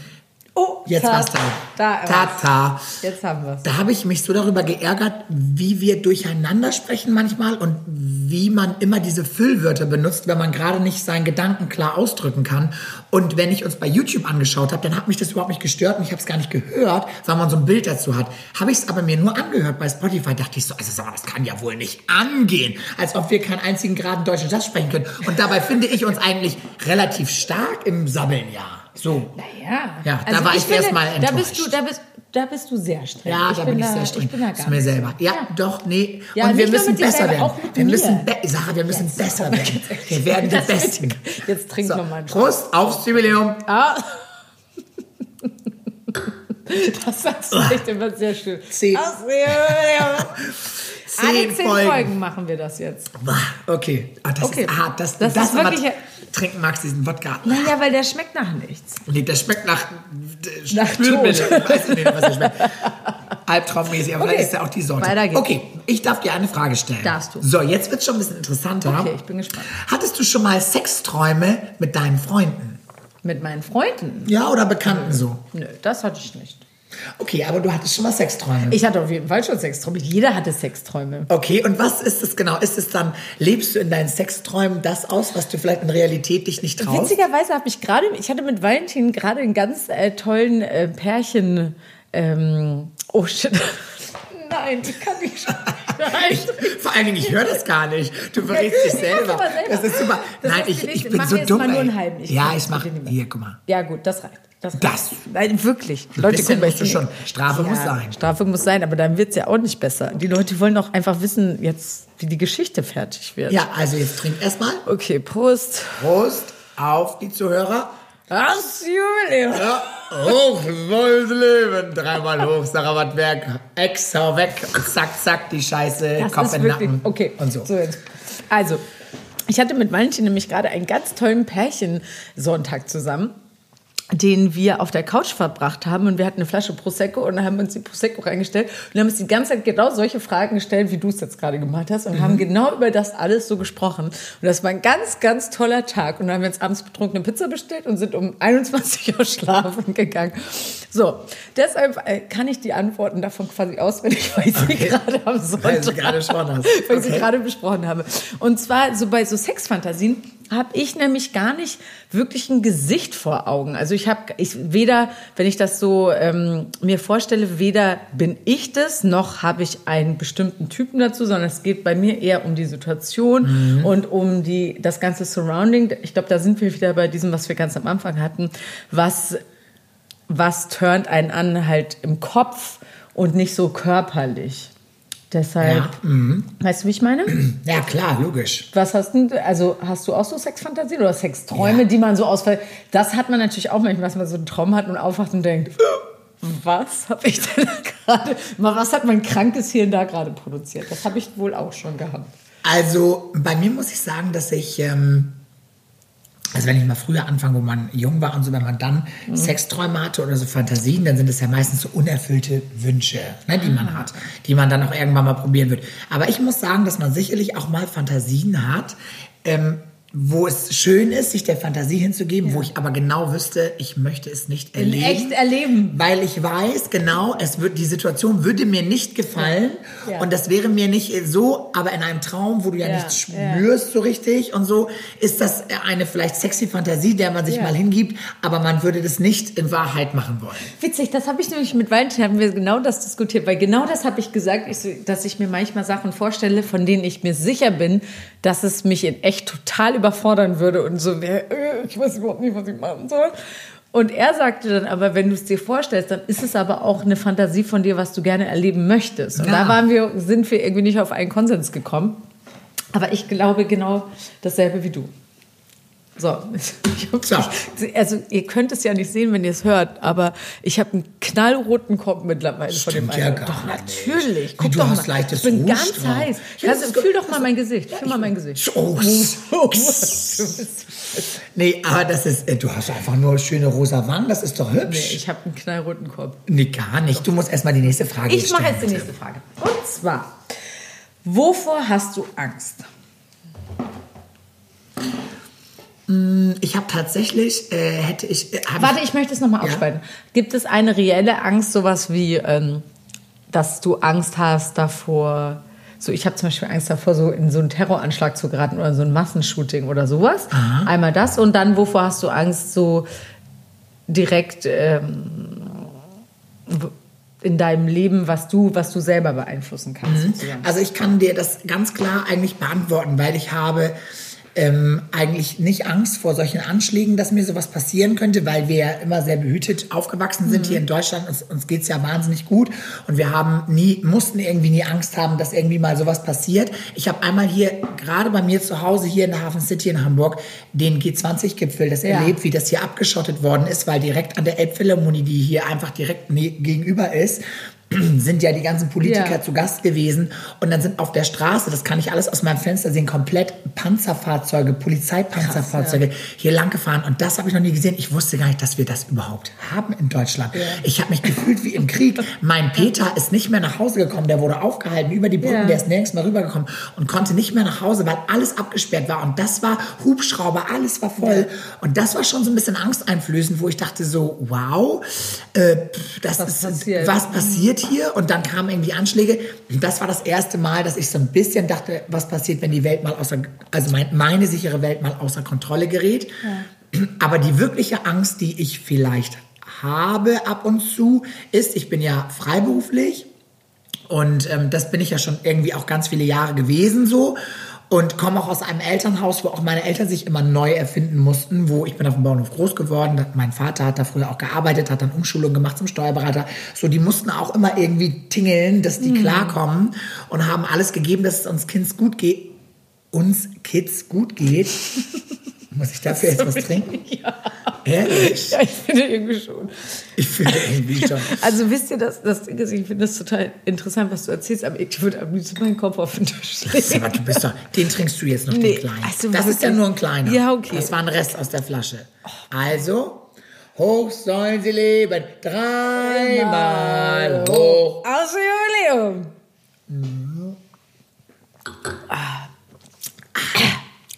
Oh, jetzt ta- war's da. Da, Tata. Jetzt haben wir es. Da habe ich mich so darüber geärgert, wie wir durcheinander sprechen manchmal und wie man immer diese Füllwörter benutzt, wenn man gerade nicht seinen Gedanken klar ausdrücken kann. Und wenn ich uns bei YouTube angeschaut habe, dann hat mich das überhaupt nicht gestört und ich habe es gar nicht gehört, weil man so ein Bild dazu hat. Habe ich es aber mir nur angehört bei Spotify, dachte ich so, also sag mal, das kann ja wohl nicht angehen, als ob wir keinen einzigen geraden deutschen Satz sprechen können. Und dabei finde ich uns eigentlich relativ stark im Sabbeln, ja. So. Naja. Ja, da war ich erst mal Da bist enttäuscht. du, da bist, da bist du sehr streng. Ja, da bin ich da, sehr streng. Ich bin da gar Zu mir selber. Ja, doch, nee. Ja, und wir müssen besser werden. wir mir. müssen, be Sarah, wir müssen besser werden. [laughs] Wir werden die Besten. Jetzt trink So, noch mal einen Prost aufs Jubiläum. Ah. [laughs] Das sagst du echt immer sehr schön. Zehn. Ach, [laughs] ja. Alle Zehn zehn Folgen. Folgen. machen wir das jetzt. Okay, ah, das Okay. ist hart. Das, Das das, ist wirklich- trinken magst diesen Wodka. Naja, weil der schmeckt nach nichts. Nee, das schmeckt nach, Nach Spülmittel. Weiß nicht, was das schmeckt. Albtraummäßig, aber Okay. vielleicht ist ja auch die Sorte. Weiter geht's. Okay, ich darf dir eine Frage stellen. Darfst du. So, jetzt wird schon ein bisschen interessanter. Okay, ich bin gespannt. Hattest du schon mal Sexträume mit deinen Freunden? Mit meinen Freunden? Ja, oder Bekannten so? Nö, das hatte ich nicht. Okay, aber du hattest schon mal Sexträume. Ich hatte auf jeden Fall schon Sexträume. Jeder hatte Sexträume. Okay, und was ist es genau? Ist es dann, lebst du in deinen Sexträumen das aus, was du vielleicht in Realität dich nicht traust? Witzigerweise habe ich gerade, ich hatte mit Valentin gerade einen ganz äh, tollen äh, Pärchen. Ähm, oh shit. [laughs] Nein, ich kann nicht [laughs] vor allen Dingen, ich höre das gar nicht. Du verrätst dich selber. selber. Das ist super. Das Nein, ich, ich bin so jetzt dumm. mal nur ey. einen halben. Ich ja, ich mache. Hier, guck mal. Ja, gut, das reicht. Das. Das. Nein, wirklich. Leute, guck mal, schon. Strafe muss sein. Strafe muss sein, aber dann wird es ja auch nicht besser. Die Leute wollen doch einfach wissen, jetzt, wie die Geschichte fertig wird. Ja, also jetzt trink erstmal. Okay, Prost. Prost auf die Zuhörer. Das Jubiläum. Ja, hoch soll's leben. Dreimal hoch, Sarah Wattwerk. Extra weg. Zack, zack, die Scheiße. Das Kopf in den wirklich, Nacken. okay. Und so. jetzt. Also, ich hatte mit Valentin nämlich gerade einen ganz tollen Pärchensonntag zusammen den wir auf der Couch verbracht haben und wir hatten eine Flasche Prosecco und haben wir uns die Prosecco reingestellt und haben uns die ganze Zeit genau solche Fragen gestellt, wie du es jetzt gerade gemacht hast und Mhm. haben genau über das alles so gesprochen. Und das war ein ganz, ganz toller Tag und dann haben wir uns abends betrunkene Pizza bestellt und sind um [laughs] 21 Uhr schlafen gegangen. So, deshalb äh, kann ich die Antworten davon quasi auswendig, weil ich sie gerade am Sonntag Weil du gerade hast. [laughs] weil ich sie Okay. gerade besprochen habe. Und zwar so bei so Sexfantasien habe ich nämlich gar nicht wirklich ein Gesicht vor Augen. Also ich habe ich weder, wenn ich das so ähm, mir vorstelle, weder bin ich das noch habe ich einen bestimmten Typen dazu, sondern es geht bei mir eher um die Situation und um die das ganze Surrounding. Ich glaube, da sind wir wieder bei diesem, was wir ganz am Anfang hatten, was was turnt einen an halt im Kopf und nicht so körperlich. Deshalb, Ja, mhm. weißt du, wie ich meine? Ja, klar, logisch. Was hast du, also hast du auch so Sexfantasien oder Sexträume, Ja. die man so ausfällt? Das hat man natürlich auch manchmal, dass man so einen Traum hat und aufwacht und denkt, was habe ich denn gerade, was hat mein krankes Hirn da gerade produziert? Das habe ich wohl auch schon gehabt. Also bei mir muss ich sagen, dass ich ähm, also wenn ich mal früher anfange, wo man jung war und so, wenn man dann mhm. Sexträume hatte oder so Fantasien, dann sind es ja meistens so unerfüllte Wünsche, ne, die man hat, die man dann auch irgendwann mal probieren wird. Aber ich muss sagen, dass man sicherlich auch mal Fantasien hat, ähm, wo es schön ist, sich der Fantasie hinzugeben, ja. wo ich aber genau wüsste, ich möchte es nicht erleben. In echt erleben. Weil ich weiß, genau, es wird, die Situation würde mir nicht gefallen ja. und das wäre mir nicht so, aber in einem Traum, wo du ja, ja. nichts spürst so richtig und so, ist das eine vielleicht sexy Fantasie, der man sich mal hingibt, aber man würde das nicht in Wahrheit machen wollen. Witzig, das habe ich nämlich mit Valentin, haben wir genau das diskutiert, weil genau das habe ich gesagt, ich, dass ich mir manchmal Sachen vorstelle, von denen ich mir sicher bin, dass es mich in echt total überfordern würde und so wäre, äh, ich weiß überhaupt nicht, was ich machen soll. Und er sagte dann aber, wenn du es dir vorstellst, dann ist es aber auch eine Fantasie von dir, was du gerne erleben möchtest. Und ja. da waren wir, sind wir irgendwie nicht auf einen Konsens gekommen. Aber ich glaube genau dasselbe wie du. So, so. also ihr könnt es ja nicht sehen, wenn ihr es hört, aber ich habe einen knallroten Kopf mittlerweile Stimmt von dem ja Gar Doch natürlich. Guck du doch hast mal. leichtes Ich bin ganz drauf. heiß. Ja, also, fühl doch mal mein Gesicht. Fühl mal mein Gesicht. Oh, nee, aber das ist, äh, du hast einfach nur schöne rosa Wangen, das ist doch hübsch. Nee, ich habe einen knallroten Kopf. Nee, gar nicht. Du musst erstmal die nächste Frage ich stellen. Ich mache jetzt die nächste Frage. Und zwar, wovor hast du Angst? Mm, ich habe tatsächlich, äh, hätte ich. Äh, Warte, ich, möchte es nochmal aufspalten. Ja? Gibt es eine reelle Angst, sowas wie, ähm, dass du Angst hast davor? So, ich habe zum Beispiel Angst davor, so in so einen Terroranschlag zu geraten oder so ein Massenshooting oder sowas. Aha. Einmal das und dann, wovor hast du Angst, so direkt ähm, in deinem Leben, was du, was du selber beeinflussen kannst? Mhm. Also ich kann dir das ganz klar eigentlich beantworten, weil ich habe ähm, eigentlich nicht Angst vor solchen Anschlägen, dass mir sowas passieren könnte, weil wir ja immer sehr behütet aufgewachsen sind mhm. hier in Deutschland. Uns, uns geht's ja wahnsinnig gut und wir haben nie, mussten irgendwie nie Angst haben, dass irgendwie mal sowas passiert. Ich habe einmal hier, gerade bei mir zu Hause hier in der Hafen City in Hamburg, den G20-Gipfel, das ja. erlebt, wie das hier abgeschottet worden ist, weil direkt an der Elbphilharmonie, die hier einfach direkt ne gegenüber ist, [clears throat] sind ja die ganzen Politiker ja. zu Gast gewesen und dann sind auf der Straße, das kann ich alles aus meinem Fenster sehen, komplett Panzerfahrzeuge, Polizeipanzerfahrzeuge Krass, ja. hier lang gefahren und das habe ich noch nie gesehen. Ich wusste gar nicht, dass wir das überhaupt haben in Deutschland. Ja. Ich habe mich gefühlt wie im Krieg. Mein Peter ist nicht mehr nach Hause gekommen, der wurde aufgehalten über die Brücken, der ist nirgends mehr rübergekommen und konnte nicht mehr nach Hause, weil alles abgesperrt war und das war Hubschrauber, alles war voll und das war schon so ein bisschen angsteinflößend, wo ich dachte so, wow, äh, das was ist passiert. was passiert hier und dann kamen irgendwie Anschläge. Das war das erste Mal, dass ich so ein bisschen dachte, was passiert, wenn die Welt mal außer, also mein, meine sichere Welt mal außer Kontrolle gerät. Ja. Aber die wirkliche Angst, die ich vielleicht habe ab und zu, ist, ich bin ja freiberuflich und ähm, das bin ich ja schon irgendwie auch ganz viele Jahre gewesen so und komme auch aus einem Elternhaus, wo auch meine Eltern sich immer neu erfinden mussten, wo ich bin auf dem Bauernhof groß geworden, mein Vater hat da früher auch gearbeitet, hat dann Umschulung gemacht zum Steuerberater, so die mussten auch immer irgendwie tingeln, dass die mhm. klarkommen und haben alles gegeben, dass es uns Kids gut geht, uns Kids gut geht. [laughs] Muss ich dafür jetzt was trinken? [laughs] Ja. Ehrlich? Ja, ich finde irgendwie schon. Ich finde irgendwie schon. [laughs] Also wisst ihr, das, das Ding ist, ich finde das total interessant, was du erzählst, aber ich würde am liebsten meinen Kopf auf den Tisch legen. Aber du bist doch, den trinkst du jetzt noch, nee, den kleinen. Also, das ist ja nur ein kleiner. Ja, okay. Das war ein Rest aus der Flasche. Also, hoch sollen sie leben, dreimal hoch. Aus Jubiläum. Mhm. Ah.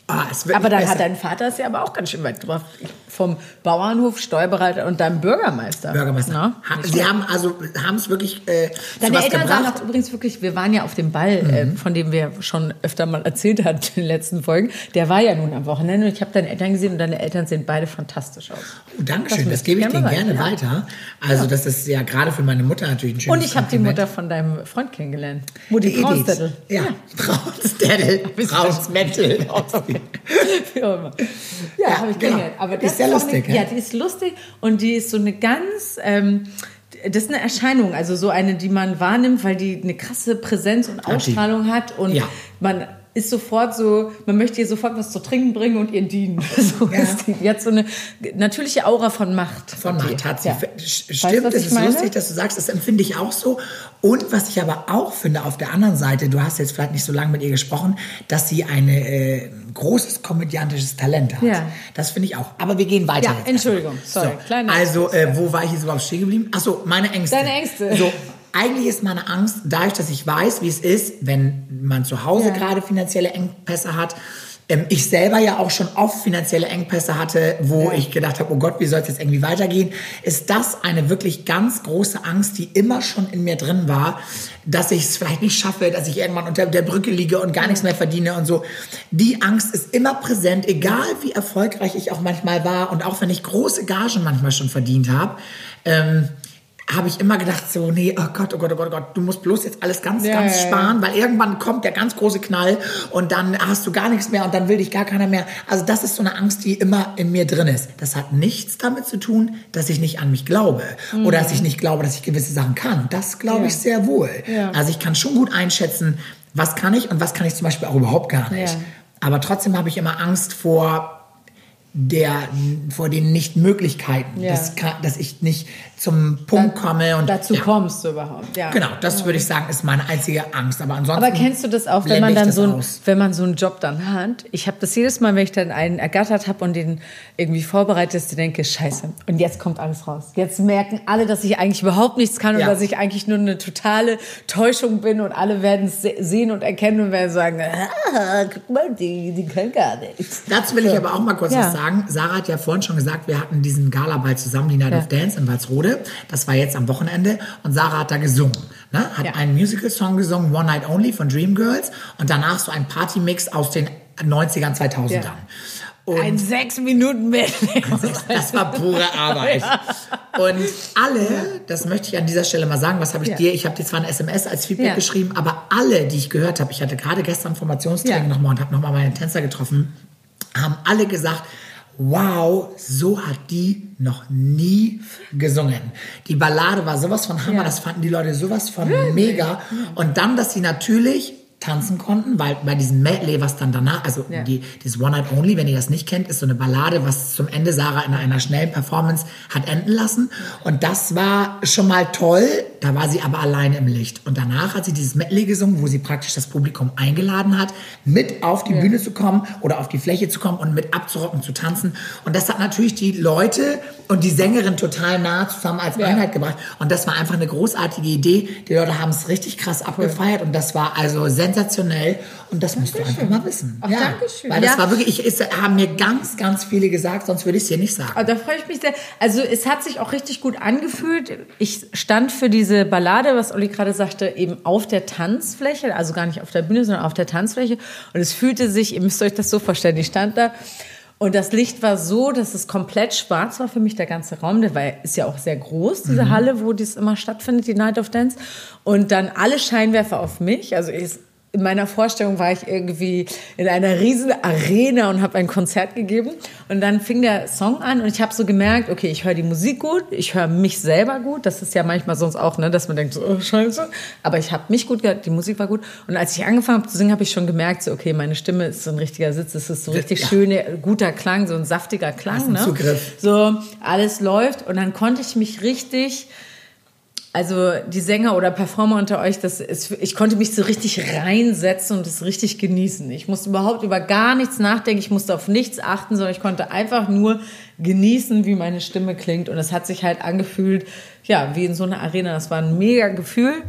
Ah, aber dann besser. hat dein Vater es ja aber auch ganz schön weit gebracht vom Bauernhof, Steuerberater und deinem Bürgermeister. Bürgermeister. Na? Sie haben also haben es wirklich äh, Deine Eltern gebracht. sagen auch übrigens wirklich, wir waren ja auf dem Ball, äh, mhm. äh, von dem wir schon öfter mal [laughs] erzählt haben in den letzten Folgen. Der war ja nun am Wochenende und ich habe deine Eltern gesehen und deine Eltern sehen beide fantastisch aus. Oh, Dankeschön, das, das gebe ich denen gerne weiter. weiter. Also ja. das ist ja gerade für meine Mutter natürlich ein schönes Und ich habe die Mutter von deinem Freund kennengelernt. Mutti Braunstädtel. Ja, ja. [laughs] Braunstädtel. Braunstädtel. [laughs] ja, ja habe ich genau. kennengelernt. Aber das sehr lustig. Eine, ja? ja, die ist lustig und die ist so eine ganz. Ähm, das ist eine Erscheinung, also so eine, die man wahrnimmt, weil die eine krasse Präsenz und Ausstrahlung hat und ja. man ist sofort so, man möchte ihr sofort was zu trinken bringen und ihr dienen. [laughs] So Ja. ist die. Die hat so eine natürliche Aura von Macht. Von die. Macht hat sie. Ja. Weißt Stimmt, was es ist meine? lustig, dass du sagst, das empfinde ich auch so. Und was ich aber auch finde, auf der anderen Seite, du hast jetzt vielleicht nicht so lange mit ihr gesprochen, dass sie ein äh, großes komödiantisches Talent hat. Ja. Das finde ich auch. Aber wir gehen weiter. Ja, Entschuldigung, sorry, kleine also, äh, wo war ich jetzt überhaupt stehen geblieben? Ach so, meine Ängste. Deine Ängste. So, eigentlich ist meine Angst, dadurch, dass ich weiß, wie es ist, wenn man zu Hause Ja. gerade finanzielle Engpässe hat. Ähm, ich selber ja auch schon oft finanzielle Engpässe hatte, wo ich gedacht habe, oh Gott, wie soll es jetzt irgendwie weitergehen? Ist das eine wirklich ganz große Angst, die immer schon in mir drin war, dass ich es vielleicht nicht schaffe, dass ich irgendwann unter der Brücke liege und gar nichts mehr verdiene und so. Die Angst ist immer präsent, egal wie erfolgreich ich auch manchmal war und auch wenn ich große Gagen manchmal schon verdient habe. Ähm, habe ich immer gedacht, so, nee, oh Gott, oh Gott, oh Gott, oh Gott, du musst bloß jetzt alles ganz, Ja, ganz sparen, weil irgendwann kommt der ganz große Knall und dann hast du gar nichts mehr und dann will dich gar keiner mehr. Also das ist so eine Angst, die immer in mir drin ist. Das hat nichts damit zu tun, dass ich nicht an mich glaube oder dass ich nicht glaube, dass ich gewisse Sachen kann. Das glaube Ja. ich sehr wohl. Ja. Also ich kann schon gut einschätzen, was kann ich und was kann ich zum Beispiel auch überhaupt gar nicht. Aber trotzdem habe ich immer Angst vor der, vor den Nichtmöglichkeiten, Ja. dass, dass ich nicht zum Punkt komme und Dazu ja. kommst du überhaupt. Ja. Genau, das würde ich sagen, ist meine einzige Angst. Aber ansonsten. Aber kennst du das auch, wenn man dann so, ein, wenn man so einen Job dann hat? Ich habe das jedes Mal, wenn ich dann einen ergattert habe und den irgendwie vorbereitet, dass ich denke, scheiße, und jetzt kommt alles raus. Jetzt merken alle, dass ich eigentlich überhaupt nichts kann und dass ich eigentlich nur eine totale Täuschung bin und alle werden es se- sehen und erkennen und werden sagen, ah, [laughs] guck mal, die, die kann gar nichts. Dazu will ich aber auch mal kurz was sagen. Sarah hat ja vorhin schon gesagt, wir hatten diesen Galaball zusammen, die Night Ja. of Dance in Walsrode. Das war jetzt am Wochenende und Sarah hat da gesungen. Ne? Hat Ja. einen Musical-Song gesungen, One Night Only von Dreamgirls und danach so ein Party-Mix aus den 90ern, 2000ern. Ja. Und Ein sechs Minuten Medley. [laughs] Das war pure Arbeit. Und alle, das möchte ich an dieser Stelle mal sagen, was habe ich Ja. dir, ich habe dir zwar eine SMS als Feedback Ja. geschrieben, aber alle, die ich gehört habe, ich hatte gerade gestern Formationstraining Ja. nochmal und habe nochmal meine Tänzer getroffen, haben alle gesagt, wow, so hat die noch nie gesungen. Die Ballade war sowas von Hammer, Ja. das fanden die Leute sowas von mega. Und dann, dass sie natürlich tanzen konnten, weil bei diesem Medley, was dann danach, also Ja. die, dieses One Night Only, wenn ihr das nicht kennt, ist so eine Ballade, was zum Ende Sarah in einer schnellen Performance hat enden lassen. Und das war schon mal toll. Da war sie aber alleine im Licht. Und danach hat sie dieses Medley gesungen, wo sie praktisch das Publikum eingeladen hat, mit auf die Bühne zu kommen oder auf die Fläche zu kommen und mit abzurocken, zu tanzen. Und das hat natürlich die Leute und die Sängerin total nah zusammen als Ja. Einheit gebracht. Und das war einfach eine großartige Idee. Die Leute haben es richtig krass abgefeiert und das war also sensationell. Und das musst du einfach mal wissen. Ach, Dankeschön. Weil das Ja. war wirklich, ich, es haben mir ganz, ganz viele gesagt, sonst würde ich es dir nicht sagen. Aber da freue ich mich sehr. Also es hat sich auch richtig gut angefühlt. Ich stand für diese Ballade, was Olli gerade sagte, eben auf der Tanzfläche, also gar nicht auf der Bühne, sondern auf der Tanzfläche. Und es fühlte sich, ihr müsst euch das so vorstellen, ich stand da und das Licht war so, dass es komplett schwarz war für mich, der ganze Raum. Der war, ist ja auch sehr groß, diese Halle, wo dies immer stattfindet, die Night of Dance. Und dann alle Scheinwerfer auf mich. Also ich, in meiner Vorstellung war ich irgendwie in einer riesen Arena und habe ein Konzert gegeben. Und dann fing der Song an und ich habe so gemerkt, okay, ich höre die Musik gut, ich höre mich selber gut. Das ist ja manchmal sonst auch, ne, dass man denkt, so, oh, scheiße. Aber ich habe mich gut gehört, die Musik war gut. Und als ich angefangen habe zu singen, habe ich schon gemerkt, so, okay, meine Stimme ist so ein richtiger Sitz. Es ist so richtig Ja. schöner, guter Klang, so ein saftiger Klang. Ne? Zugriff. So, alles läuft. Und dann konnte ich mich richtig also die Sänger oder Performer unter euch, das ist, ich konnte mich so richtig reinsetzen und es richtig genießen. Ich musste überhaupt über gar nichts nachdenken, ich musste auf nichts achten, sondern ich konnte einfach nur genießen, wie meine Stimme klingt. Und es hat sich halt angefühlt, ja, wie in so einer Arena. Das war ein mega Gefühl.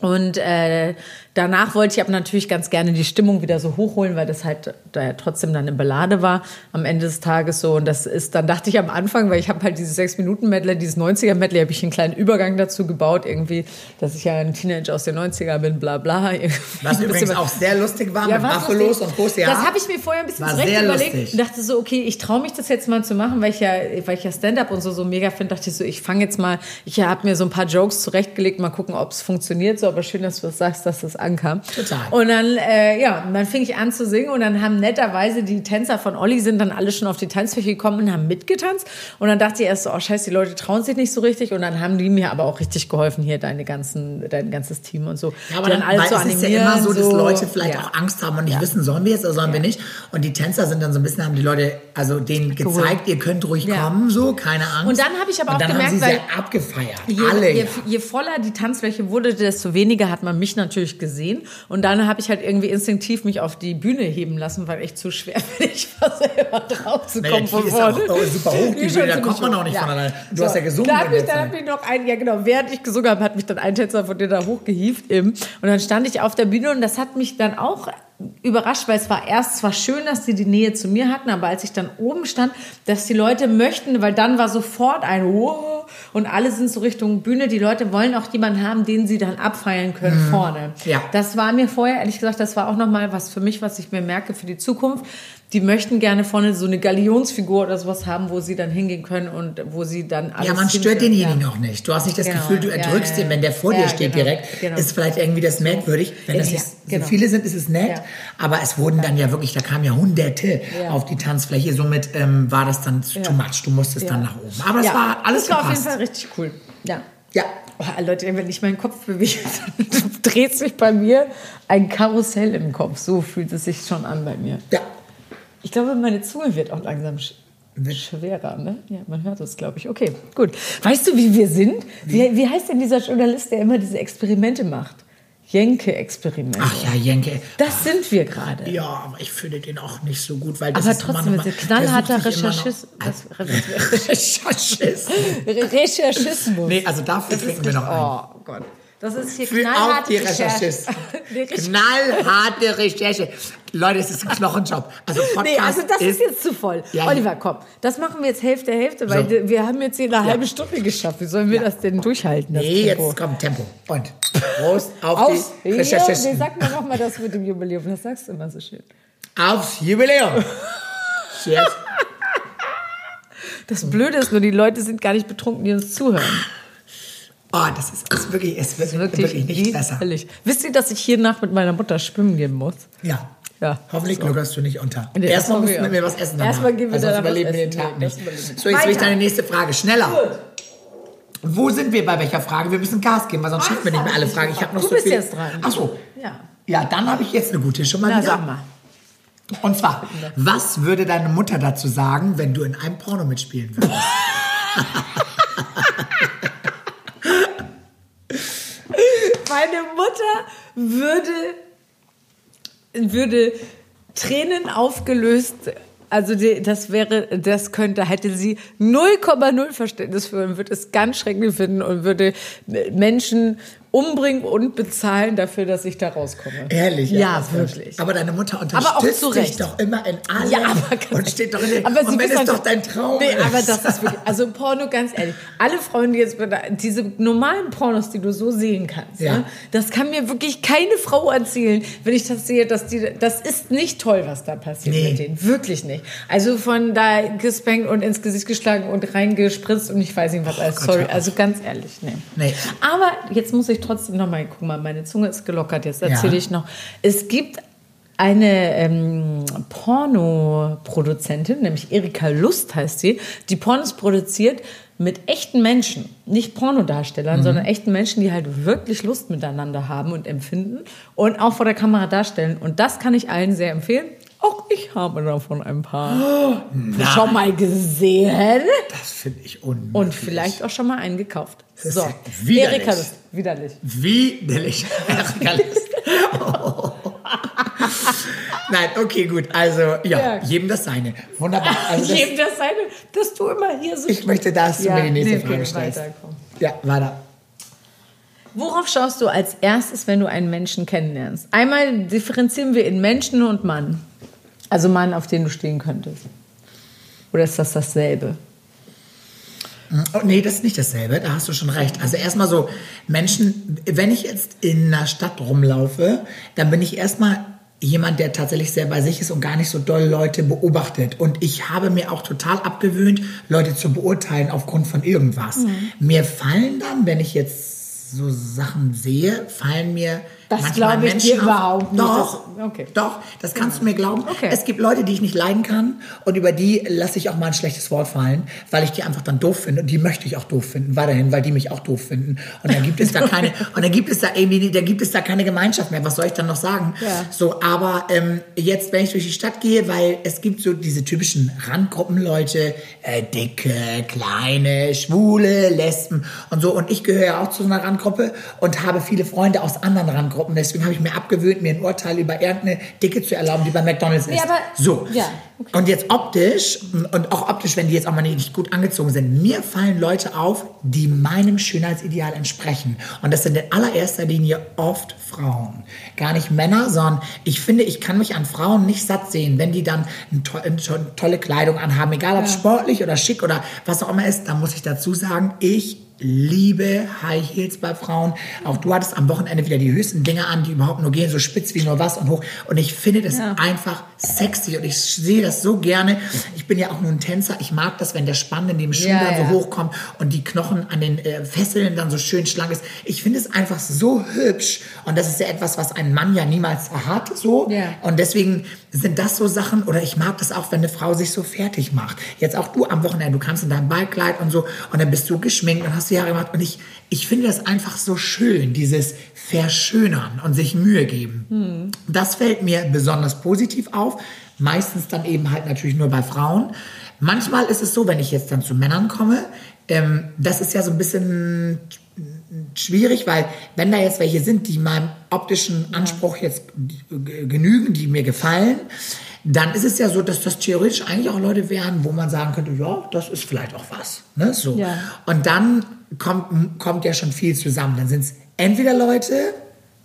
Und äh, danach wollte ich aber natürlich ganz gerne die Stimmung wieder so hochholen, weil das halt da ja trotzdem dann eine Ballade war am Ende des Tages so. Und das ist, dann dachte ich am Anfang, weil ich habe halt dieses 6-Minuten-Medley, dieses 90er-Medley, habe ich einen kleinen Übergang dazu gebaut, irgendwie, dass ich ja ein Teenager aus den 90er bin, bla bla. [laughs] Was übrigens auch sehr lustig war, ja, mit lustig. und große Das Haare. habe ich mir vorher ein bisschen zurecht überlegt lustig. und dachte so, okay, ich traue mich das jetzt mal zu machen, weil ich ja, weil ich ja Stand-up und so so mega finde, dachte ich so, ich fange jetzt mal, ich habe mir so ein paar Jokes zurechtgelegt, mal gucken, ob es funktioniert, so, aber schön, dass du das sagst, dass das ankam. Total. Und dann, äh, ja, und dann fing ich an zu singen und dann haben netterweise die Tänzer von Olli sind dann alle schon auf die Tanzfläche gekommen und haben mitgetanzt. Und dann dachte ich erst so, oh scheiße, die Leute trauen sich nicht so richtig. Und dann haben die mir aber auch richtig geholfen, hier deine ganzen, dein ganzes Team und so. Ja, aber Die dann, alles so es ist ja immer so, dass Leute vielleicht ja. auch Angst haben und nicht wissen, sollen wir jetzt oder sollen wir nicht. Und die Tänzer sind dann so ein bisschen, haben die Leute, also denen gezeigt, ihr könnt ruhig Ja. kommen, so, keine Angst. Und dann habe ich aber und auch dann gemerkt, haben sie weil- abgefeiert. Je, Alle. je, ja. je voller die Tanzfläche wurde, desto weniger hat man mich natürlich gesehen. Und dann habe ich halt irgendwie instinktiv mich auf die Bühne heben lassen, weil echt zu schwer [laughs] bin, ich war selber drauf zu Naja, kommen die von ist vorne. auch, oh, super hoch, die ist schon Bühne, da kommt man auch nicht von alleine. Du hast ja gesungen Da hat mich, der dann hat mich noch ein, ja genau, während ich gesungen habe, hat mich dann ein Tänzer von dir da hochgehievt. Im, und dann stand ich auf der Bühne und das hat mich dann auch überrascht, weil es war erst zwar schön, dass sie die Nähe zu mir hatten, aber als ich dann oben stand, dass die Leute möchten, weil dann war sofort ein Wow und alle sind so Richtung Bühne. Die Leute wollen auch jemanden haben, den sie dann abfeiern können vorne. Ja. Das war mir vorher, ehrlich gesagt, das war auch nochmal was für mich, was ich mir merke für die Zukunft. Die möchten gerne vorne so eine Galionsfigur oder sowas haben, wo sie dann hingehen können und wo sie dann alles Ja, man stört denjenigen Ja. auch nicht. Du hast nicht das Genau. Gefühl, du erdrückst ja, den, wenn der vor dir steht genau, direkt. genau. Ist vielleicht irgendwie das merkwürdig. Wenn das nicht so genau. viele sind, ist es nett. Aber es wurden dann ja wirklich, da kamen ja Hunderte auf die Tanzfläche. Somit ähm, war das dann too much. Du musstest dann nach oben. Aber es war alles Das war auf jeden gepasst. Fall richtig cool. Ja. Ja. Oh, Leute, wenn ich meinen Kopf bewege, [laughs] dreht sich bei mir ein Karussell im Kopf. So fühlt es sich schon an bei mir. Ja. Ich glaube, meine Zunge wird auch langsam sch schwerer. Ne? Ja, man hört es, glaube ich. Okay, gut. Weißt du, wie wir sind? Wie, wie heißt denn dieser Journalist, der immer diese Experimente macht? Jenke-Experimente. Ach ja, Jenke. Das sind wir gerade. Ja, aber ich finde den auch nicht so gut, weil das Aber ist immer trotzdem, noch mal- ist knallharter immer noch- was, [laughs] Recherchist. Recherchismus. Nee, also dafür trinken wir noch einen. Oh Gott. Das ist hier Für knallharte die Recherche. [laughs] Recherche- Knallharte Recherche. Leute, es ist ein Knochenjob. Also Podcast Nee, also das ist, ist jetzt zu voll. Ja, Oliver, komm, das machen wir jetzt Hälfte, Hälfte, weil So. wir haben jetzt hier eine halbe Stunde geschafft. Wie sollen wir das denn durchhalten? Das Nee, Tempo? jetzt kommt Tempo. Und Prost auf Aus, die ja, Recherchisten. nee, sag mir noch mal das mit dem Jubiläum. Das sagst du immer so schön. Aufs Jubiläum. Cheers. Das Blöde ist nur, die Leute sind gar nicht betrunken, die uns zuhören. Oh, das ist, ist wirklich, es wird wirklich, nicht besser. widerlich. Wisst ihr, dass ich hier nach mit meiner Mutter schwimmen gehen muss? Ja. Ja. Hoffentlich gluckerst du nicht unter. Nee, Erstmal mit wir. mir was essen. danach. Erstmal gehen wir was überleben wir den. Tag nicht. So, jetzt will ich deine nächste Frage. Schneller. Wo sind wir bei welcher Frage? Wir müssen Gas geben, weil sonst schaffen wir nicht mehr alle Fragen. Ich habe noch Du so bist viel. jetzt dran. Ach so. Ja. Ja, dann habe ich jetzt eine gute schon mal Na, wieder. sag mal. Und zwar, was würde deine Mutter dazu sagen, wenn du in einem Porno mitspielen würdest? [laughs] Meine Mutter würde, würde Tränen aufgelöst. Also die, das wäre, das könnte, hätte sie 0,0 Verständnis für und würde es ganz schrecklich finden und würde Menschen umbringen und bezahlen dafür, dass ich da rauskomme. Ehrlich? Ja, das wirklich. Aber deine Mutter Aber auch unterstützt dich doch immer in allem Ja, aber und steht doch in den, aber sie und wenn es doch dein Traum nee, ist. aber das ist wirklich, also Porno, ganz ehrlich, alle Frauen, die jetzt, diese normalen Pornos, die du so sehen kannst, Ja. ne, das kann mir wirklich keine Frau erzählen, wenn ich das sehe, dass die, das ist nicht toll, was da passiert Nee. mit denen, wirklich nicht. Also von da gespankt und ins Gesicht geschlagen und reingespritzt und ich weiß nicht was alles, Gott, sorry, also ganz ehrlich, nee. Nee. Aber jetzt muss ich trotzdem noch mal, guck mal, meine Zunge ist gelockert, jetzt erzähle Ja. ich noch. Es gibt eine ähm, Pornoproduzentin, nämlich Erika Lust heißt sie, die Pornos produziert mit echten Menschen, nicht Mhm. Pornodarstellern, sondern echten Menschen, die halt wirklich Lust miteinander haben und empfinden und auch vor der Kamera darstellen. Und das kann ich allen sehr empfehlen. Auch ich habe davon ein paar schon mal gesehen das finde ich unmöglich. und vielleicht auch schon mal einen gekauft. Ist So, ja widerlich. Erika Lust, widerlich. Widerlich. [laughs] Erika Lust. [laughs] Nein, okay, gut. Also, ja, Ja. jedem das seine. Wunderbar. Also [laughs] das, Jedem das seine, dass du immer hier so ich möchte, dass du mir die nächste nee, Frage okay, stellst. Ja, weiter. Worauf schaust du als erstes, wenn du einen Menschen kennenlernst? Einmal differenzieren wir in Menschen und Mann. Also Mann, auf den du stehen könntest. Oder ist das dasselbe? Oh, nee, das ist nicht dasselbe, da hast du schon recht. Also erstmal so, Menschen, wenn ich jetzt in einer Stadt rumlaufe, dann bin ich erstmal jemand, der tatsächlich sehr bei sich ist und gar nicht so doll Leute beobachtet. Und ich habe mir auch total abgewöhnt, Leute zu beurteilen aufgrund von irgendwas. Mir fallen dann, wenn ich jetzt so Sachen sehe, fallen mir Das glaube ich dir Menschen auf- überhaupt nicht. Doch, Das- okay. doch, das kannst du mir glauben. Okay. Es gibt Leute, die ich nicht leiden kann und über die lasse ich auch mal ein schlechtes Wort fallen, weil ich die einfach dann doof finde und die möchte ich auch doof finden, weiterhin, weil die mich auch doof finden. Und dann gibt es da [laughs] keine, und dann gibt es da irgendwie, da gibt es da keine Gemeinschaft mehr. Was soll ich dann noch sagen? Ja. So, aber ähm, jetzt, wenn ich durch die Stadt gehe, weil es gibt so diese typischen Randgruppenleute, äh, dicke, kleine, schwule, Lesben und so. Und ich gehöre ja auch zu so einer Randgruppe und habe viele Freunde aus anderen Randgruppen. Deswegen habe ich mir abgewöhnt, mir ein Urteil über irgendeine Dicke zu erlauben, die bei McDonalds ist. Nee, aber- so. ja, okay. Und jetzt optisch, und auch optisch, wenn die jetzt auch mal nicht gut angezogen sind, mir fallen Leute auf, die meinem Schönheitsideal entsprechen. Und das sind in allererster Linie oft Frauen. Gar nicht Männer, sondern ich finde, ich kann mich an Frauen nicht satt sehen, wenn die dann eine to eine to- tolle Kleidung anhaben, egal ob sportlich oder schick oder was auch immer ist, da muss ich dazu sagen, ich liebe High Heels bei Frauen. Auch du hattest am Wochenende wieder die höchsten Dinge an, die überhaupt nur gehen, so spitz wie nur was und hoch. Und ich finde das Ja. einfach sexy und ich sehe das so gerne. Ich bin ja auch nur ein Tänzer. Ich mag das, wenn der Spann in dem Schuh Ja, dann so ja. hochkommt und die Knochen an den äh, Fesseln dann so schön schlank ist. Ich finde es einfach so hübsch und das ist ja etwas, was ein Mann ja niemals hat, so. Ja. Und deswegen sind das so Sachen, oder ich mag das auch, wenn eine Frau sich so fertig macht. Jetzt auch du am Wochenende, du kannst in deinem Ballkleid und so, und dann bist du geschminkt und hast die Haare gemacht. Und ich, ich finde das einfach so schön, dieses Verschönern und sich Mühe geben. Das fällt mir besonders positiv auf. Meistens dann eben halt natürlich nur bei Frauen. Manchmal ist es so, wenn ich jetzt dann zu Männern komme, ähm, das ist ja so ein bisschen schwierig, weil wenn da jetzt welche sind, die meinem optischen Anspruch jetzt genügen, die mir gefallen, dann ist es ja so, dass das theoretisch eigentlich auch Leute wären, wo man sagen könnte, ja, das ist vielleicht auch was. Ne? So. Ja. Und dann kommt, kommt ja schon viel zusammen. Dann sind es entweder Leute,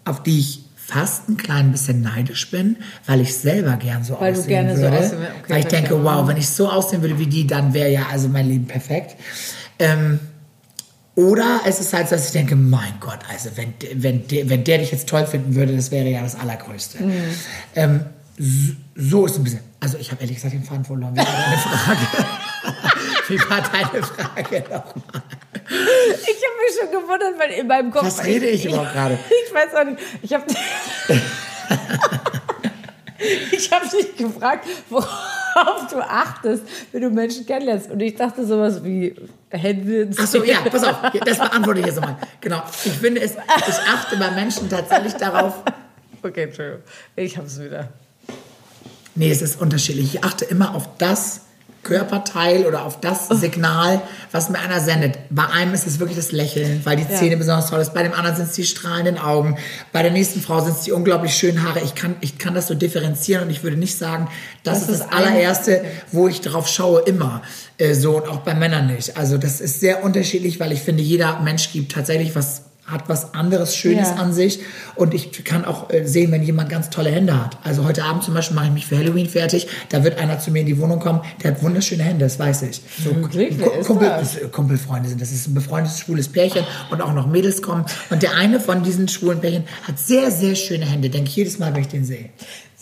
auf die ich fast ein klein bisschen neidisch bin, weil ich selber gern so Weil du aussehen gerne so würde. aussehen. Okay, weil ich denke, wow, wenn ich so aussehen würde wie die, dann wäre ja also mein Leben perfekt. Ähm, oder es ist halt so, dass ich denke, mein Gott, also wenn, wenn, der, wenn der dich jetzt toll finden würde, das wäre ja das Allergrößte. Mhm. Ähm, so, so ist ein bisschen. Also ich habe ehrlich gesagt den Faden verloren. Wie war deine Frage? [laughs] Wie war deine Frage nochmal? Ich habe mich schon gewundert, weil in meinem Kopf. Was rede ich überhaupt gerade? [laughs] Ich weiß auch nicht. Ich habe. [laughs] ich habe dich gefragt, worauf du achtest, wenn du Menschen kennenlernst. Und ich dachte sowas wie Hände. Ach so, ja, pass auf, das beantworte ich jetzt nochmal. Genau. Ich finde es, ich achte bei Menschen tatsächlich darauf, Okay, Entschuldigung. Ich habe es wieder. Nee, es ist unterschiedlich. Ich achte immer auf das Körperteil oder auf das Signal, was mir einer sendet. Bei einem ist es wirklich das Lächeln, weil die Ja. Zähne besonders toll ist. Bei dem anderen sind es die strahlenden Augen. Bei der nächsten Frau sind es die unglaublich schönen Haare. Ich kann, ich kann das so differenzieren und ich würde nicht sagen, das, Das ist ist das ein- allererste, wo ich drauf schaue, immer. Äh, so und auch bei Männern nicht. Also das ist sehr unterschiedlich, weil ich finde, jeder Mensch gibt tatsächlich was hat was anderes Schönes Ja. an sich und ich kann auch äh, sehen, wenn jemand ganz tolle Hände hat. Also heute Abend zum Beispiel mache ich mich für Halloween fertig. Da wird einer zu mir in die Wohnung kommen, der hat wunderschöne Hände, das weiß ich. So, ist Kumpel, das? äh, Kumpelfreunde sind. Das ist ein befreundetes schwules Pärchen und auch noch Mädels kommen. Und der eine von diesen schwulen Pärchen hat sehr, sehr schöne Hände. Denke ich jedes Mal, wenn ich den sehe.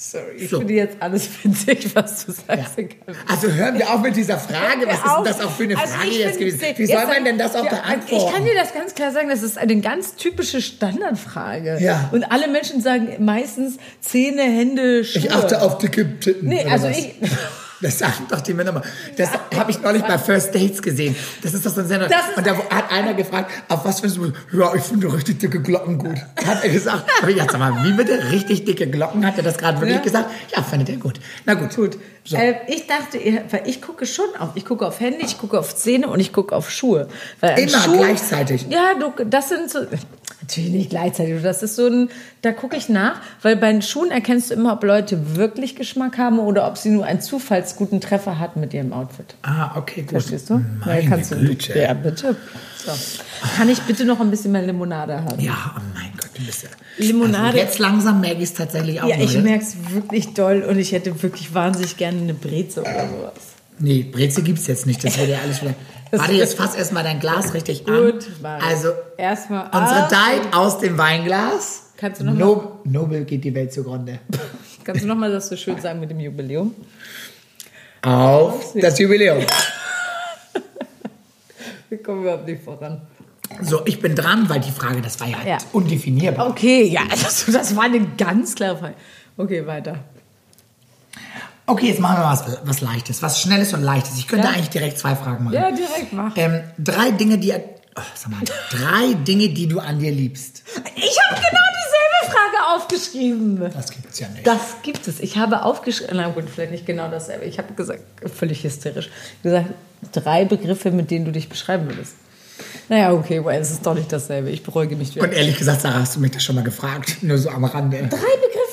Sorry, ich So. finde jetzt alles [laughs] witzig, was du Ja. sagst. Egal. Also hören wir auf mit dieser Frage. Was ist denn das auch für eine Also Frage jetzt gewesen? Wie soll man denn das auch ja, beantworten? Ich kann dir das ganz klar sagen, das ist eine ganz typische Standardfrage. Ja. Und alle Menschen sagen meistens Zähne, Hände, Schuhe. Ich achte auf dicke Titten. Nee, also was? ich- [laughs] Das sagen doch die Männer mal. Das habe ich neulich bei First Dates gesehen. Das ist doch so ein Sender. Und da hat einer gefragt, auf was findest du? Ja, ich finde richtig dicke Glocken gut. Hat er gesagt. Aber dachte, sag mal, wie bitte? Richtig dicke Glocken? Hat er das gerade wirklich Ja. gesagt? Ja, findet er gut. Na gut. Gut. So. Äh, ich dachte, weil ich gucke schon auf. Ich gucke auf Hände, ich gucke auf Zähne und ich gucke auf Schuhe. Immer gleichzeitig. Ja, du, das sind so. Natürlich nicht gleichzeitig. Das ist so ein. Da gucke ich nach, weil bei den Schuhen erkennst du immer, ob Leute wirklich Geschmack haben oder ob sie nur einen zufallsguten Treffer hatten mit ihrem Outfit. Ah, okay, gut. Verstehst du? Meine Ja, kannst du, Güte. Ja, bitte. So. Kann ich bitte noch ein bisschen mehr Limonade haben? Ja, oh mein Gott, du bist ja. Limonade. Also jetzt langsam merke ich es tatsächlich auch. Ja, ich merke es wirklich doll und ich hätte wirklich wahnsinnig gerne eine Breze oder sowas. Nee, Breze gibt's jetzt nicht. Das würde ja alles wieder. [laughs] Warte, jetzt fass erstmal dein Glas richtig an. Gut. Also, Erstmal unsere. Diet aus dem Weinglas. Kannst du noch mal- no Nobel geht die Welt zugrunde. [laughs] Kannst du nochmal das so schön sagen mit dem Jubiläum? Auf das Jubiläum. [laughs] Wir kommen überhaupt nicht voran. So, ich bin dran, weil die Frage, das war ja, Ja. undefinierbar. Okay, ja, das, das war eine ganz klare Frage. Okay, weiter. Okay, jetzt machen wir was, was Leichtes, was Schnelles und Leichtes. Ich könnte Ja. eigentlich direkt zwei Fragen machen. Ja, direkt mach. Ähm, drei Dinge, die... Oh, sag mal, drei Dinge, die du an dir liebst. Ich habe genau dieselbe Frage aufgeschrieben. Das gibt's ja nicht. Das gibt es. Ich habe aufgeschrieben, na gut, vielleicht nicht genau dasselbe. Ich habe gesagt, völlig hysterisch, gesagt, drei Begriffe, mit denen du dich beschreiben würdest. Naja, okay, well, es ist doch nicht dasselbe. Ich beruhige mich wieder. Und ehrlich gesagt, Sarah, hast du mich das schon mal gefragt? Nur so am Rande. Drei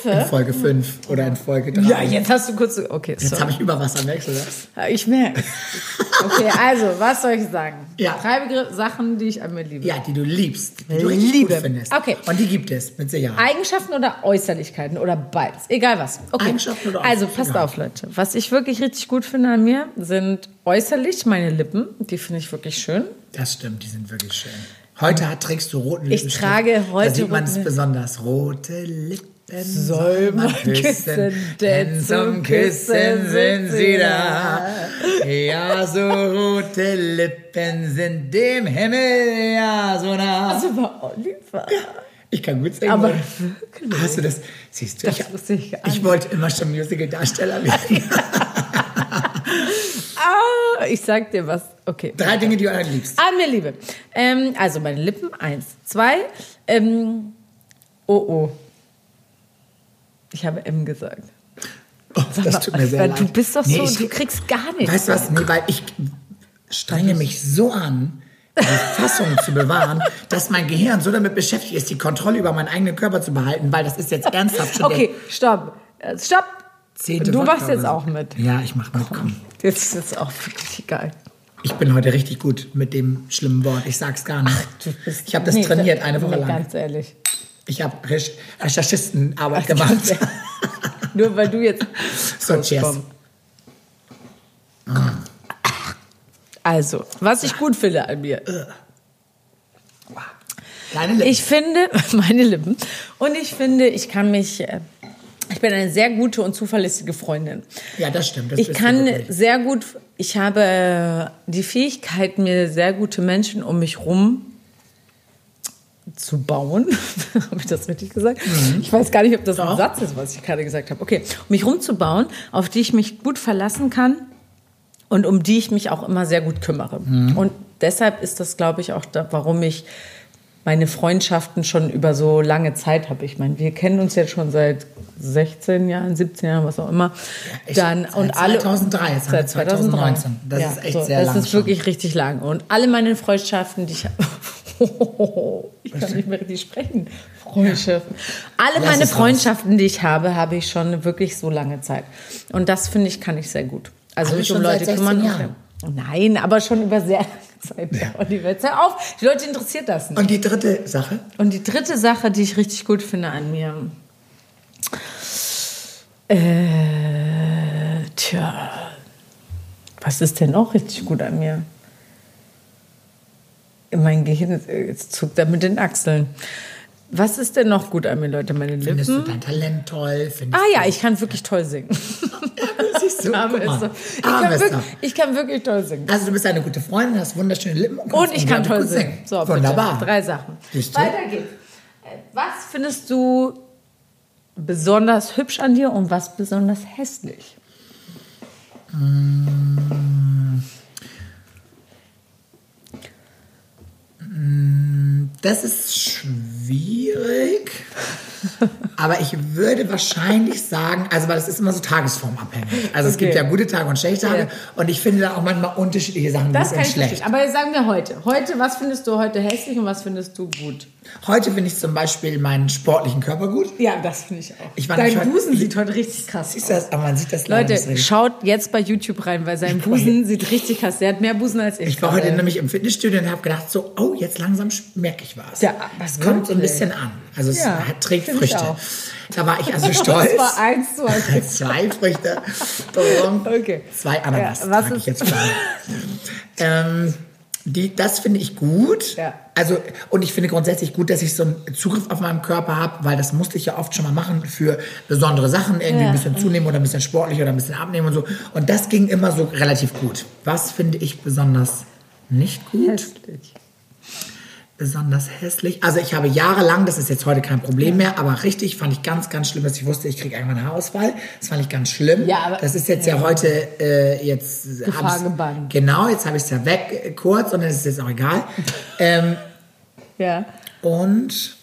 In Begriffe? Folge 5 oder in Folge 3. Ja, jetzt hast du kurz. Okay, Jetzt sorry. habe ich merkst du das? Ja, Ich merke. Okay, also, was soll ich sagen? Ja. Drei Begriffe, Sachen, die ich an mir liebe. Ja, die du liebst, die du richtig Liebe. gut findest. Okay. Und die gibt es, mit Sicherheit. Eigenschaften oder Äußerlichkeiten oder beides. Egal was. Okay. Eigenschaften oder also Äußerlichkeiten? passt auf, Leute. Was ich wirklich richtig gut finde an mir, sind äußerlich meine Lippen. Die finde ich wirklich schön. Das stimmt, die sind wirklich schön. Heute hat, trägst du roten Ich Lippenstift. trage heute Da sieht man es besonders. Rote Lippen Soll man küssen, denn zum Küssen sind sie da. Ja, so rote Lippen sind dem Himmel ja so nah. Also bei Oliver. Ich kann gut singen. Aber wirklich. Hast du das? Siehst du, Das ich, wusste ich ich wollte immer schon Musical-Darsteller werden. [laughs] Ah, ich sag dir was. Okay. Drei Dinge, die du an liebst. An mir Liebe. Ähm, also meine Lippen, eins. Zwei, ähm, oh oh. Ich habe M gesagt. Oh, das tut mir sehr leid. Du bist doch Nee, so, ich- du kriegst gar nichts. Weißt du was? Nee, weil ich strenge mich so an, die Fassung zu bewahren, [laughs] dass mein Gehirn so damit beschäftigt ist, die Kontrolle über meinen eigenen Körper zu behalten, weil das ist jetzt ernsthaft schon Okay, stopp. Äh, Stopp. zehnte Du machst jetzt auch mit. Ja, ich mach mit. Komm. Jetzt ist es auch wirklich egal. Ich bin heute richtig gut mit dem schlimmen Wort. Ich sag's gar nicht. Bist- Ich habe das Nee, trainiert eine Woche nee, lang. Ganz ehrlich. Ich habe Recherch Recherchistenarbeit gemacht. Nur weil du jetzt. [laughs] So, cheers. Also, was ich gut finde an mir. Deine Lippen. Ich finde, [laughs] meine Lippen. Und ich finde, ich kann mich. äh, Ich bin eine sehr gute und zuverlässige Freundin. ja, das stimmt. Das Ich kann sehr gut, ich habe äh, die Fähigkeit, mir sehr gute Menschen um mich rum zu bauen. [laughs] habe ich das richtig gesagt? Ich weiß gar nicht, ob das ein Mhm. Satz ist, was ich gerade gesagt habe. Okay, um mich rumzubauen, auf die ich mich gut verlassen kann und um die ich mich auch immer sehr gut kümmere. Mhm. Und deshalb ist das, glaube ich, auch da, warum ich meine Freundschaften schon über so lange Zeit habe. Ich meine, wir kennen uns jetzt schon seit 16 Jahren, 17 Jahren, was auch immer. echt, Dann seit und alle 2003, jetzt haben wir seit 2003. 2019. Das ist echt sehr Das lang ist schon. wirklich richtig lang. Und alle meine Freundschaften, die ich habe. [laughs] ich kann nicht mehr richtig sprechen. Freundschaften. Alle Lass meine es raus. Freundschaften, die ich habe, habe ich schon wirklich so lange Zeit. Und das finde ich, kann ich sehr gut. Also mich um Leute 16 kümmern. Nein, aber schon über sehr lange Zeit. Ja. Und die Welt hör auf. Die Leute interessiert das nicht. Und die dritte Sache? Und die dritte Sache, die ich richtig gut finde an mir. Äh, tja. Was ist denn auch richtig gut an mir? Mein Gehirn äh, jetzt zuckt er mit den Achseln. Was ist denn noch gut an mir, Leute? Meine Findest du Lippen? dein Talent toll? Ah ja, ich kann wirklich toll singen. [laughs] Siehst du, [laughs] Name guck ist mal. so. Ich, Ah, kann wirklich, ich kann wirklich toll singen. Also du bist eine gute Freundin, hast wunderschöne Lippen und, Und ich kann toll gut singen. So, bitte. Wunderbar. Drei Sachen. Du? Weiter geht's. Was findest du besonders hübsch an dir und was besonders hässlich? Das ist schwierig. [laughs] Aber ich würde wahrscheinlich sagen, also weil das ist immer so tagesformabhängig. Also es gibt Okay. ja gute Tage und schlechte Tage Ja. und ich finde da auch manchmal unterschiedliche Sachen Das gut kann und ich schlecht. verstehen. Aber sagen wir heute. Heute, was findest du heute hässlich und was findest du gut? Heute finde ich zum Beispiel meinen sportlichen Körper gut. Ja, das finde ich auch. Ich war Dein nicht heute- Busen sieht heute richtig krass Siehst aus. das? Aber man sieht das Leute, schaut jetzt bei YouTube rein, weil sein Busen sieht richtig krass. Der hat mehr Busen als ich. Ich war heute nämlich im Fitnessstudio und habe gedacht so, oh, jetzt langsam merke ich was. Ja, was kommt so ein bisschen an. Also es Ja, hat, trägt ich Früchte. Da war ich also stolz. [laughs] Das war eins zu eins. [laughs] Zwei Früchte. Okay. Zwei Ananas Ja, was trage ich ist- jetzt [laughs] ähm, die, das finde ich gut. Ja. Also, und ich finde grundsätzlich gut, dass ich so einen Zugriff auf meinen Körper habe, weil das musste ich ja oft schon mal machen für besondere Sachen, irgendwie Ja. ein bisschen zunehmen oder ein bisschen sportlich oder ein bisschen abnehmen und so. Und das ging immer so relativ gut. Was finde ich besonders nicht gut? Hässlich. Besonders hässlich. Also ich habe jahrelang, das ist jetzt heute kein Problem mehr, aber richtig fand ich ganz, ganz schlimm, dass ich wusste, ich kriege irgendwann Haarausfall. Das fand ich ganz schlimm. Ja, aber- das ist jetzt ja, heute äh, jetzt Gefahr hab ich's- gebannt. Genau, jetzt habe ich es ja weg äh, kurz und dann ist es jetzt auch egal. [laughs] ähm, Ja. und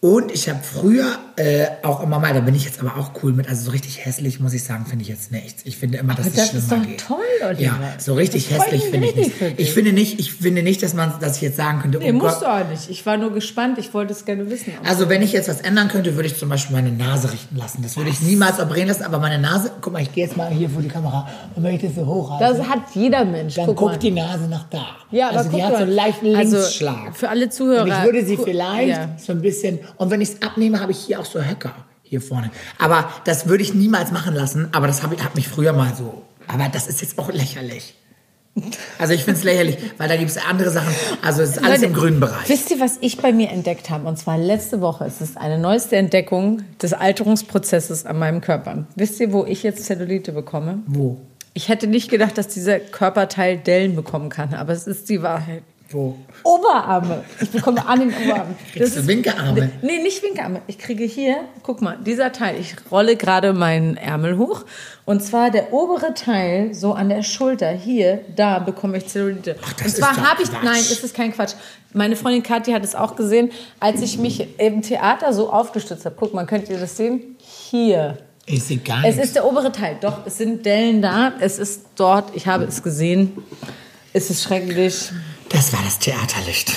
und ich habe früher äh, auch immer mal, da bin ich jetzt aber auch cool mit, also so richtig hässlich muss ich sagen, finde ich jetzt nichts. Ich finde immer, dass Aber es das ist schlimmer doch geht. toll, Oliver. Ja, so richtig Das hässlich finde ich nicht. Ich finde nicht, ich finde nicht, dass man, dass ich jetzt sagen könnte, Nee, oh musst Gott. du auch nicht. Ich war nur gespannt. Ich wollte es gerne wissen. Also wenn ich jetzt was ändern könnte, würde ich zum Beispiel meine Nase richten lassen. Das würde ich niemals operieren lassen, aber meine Nase, guck mal, ich gehe jetzt mal hier vor die Kamera und wenn ich das so hochhalte, das hat jeder Mensch. dann Guck guckt die Nase nach da. Ja, aber also die hat so einen leichten Also, Linksschlag. für alle Zuhörer. Und ich würde sie vielleicht Ja. so ein bisschen, und wenn ich es abnehme, habe ich hier auch so Höcker hier vorne. Aber das würde ich niemals machen lassen, aber das habe ich, hat mich früher mal so. Aber das ist jetzt auch lächerlich. Also ich finde es lächerlich, weil da gibt es andere Sachen. Also es ist alles Leute, im grünen Bereich. Wisst ihr, was ich bei mir entdeckt habe? Und zwar letzte Woche. Es ist eine neueste Entdeckung des Alterungsprozesses an meinem Körper. Wisst ihr, wo ich jetzt Zellulite bekomme? Wo? Ich hätte nicht gedacht, dass dieser Körperteil Dellen bekommen kann, aber es ist die Wahrheit. Wo? Oberarme. Ich bekomme an den Oberarmen. Kriegst du Winkearme? Nee, nicht Winkearme. Ich kriege hier, guck mal, dieser Teil. Ich rolle gerade meinen Ärmel hoch. Und zwar der obere Teil, so an der Schulter, hier, da bekomme ich Zellulite. das und zwar ist habe ich, Quatsch. nein, es ist kein Quatsch. Meine Freundin Kathi hat es auch gesehen, als ich mich im Theater so aufgestützt habe. Guck mal, könnt ihr das sehen? Hier. Ich sehe gar Es ist der obere Teil. Doch, es sind Dellen da. Es ist dort. Ich habe es gesehen. Es ist schrecklich. Das war das Theaterlicht.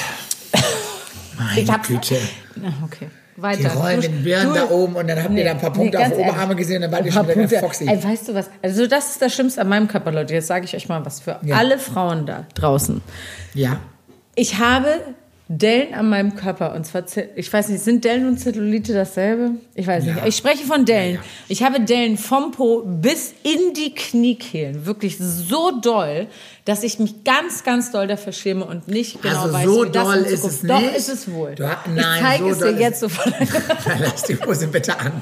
Meine Ich hab's- Güte. Na, okay. Die Weiter. rollen Du- den Birnen du- da oben und dann habt ihr da ein paar Punkte auf ganz die Oberarme gesehen, dann wart ihr Ein schon wieder. Foxy. Ey, weißt du was? Also das ist das Schlimmste an meinem Körper, Leute. Jetzt sage ich euch mal was für Ja. alle Frauen da draußen. Ja. Ich habe Dellen an meinem Körper und zwar, ich weiß nicht, sind Dellen und Zellulite dasselbe? Ich weiß nicht. Ja. Ich spreche von Dellen. Ich habe Dellen vom Po bis in die Kniekehlen. Wirklich so doll, dass ich mich ganz, ganz doll dafür schäme und nicht genau Also weiß, so wie das doll in ist Zukunft- es Doch, nicht. ist es wohl. Du ha- ich nein, zeige so es dir ist- jetzt sofort. [laughs] Lass die Hose bitte an.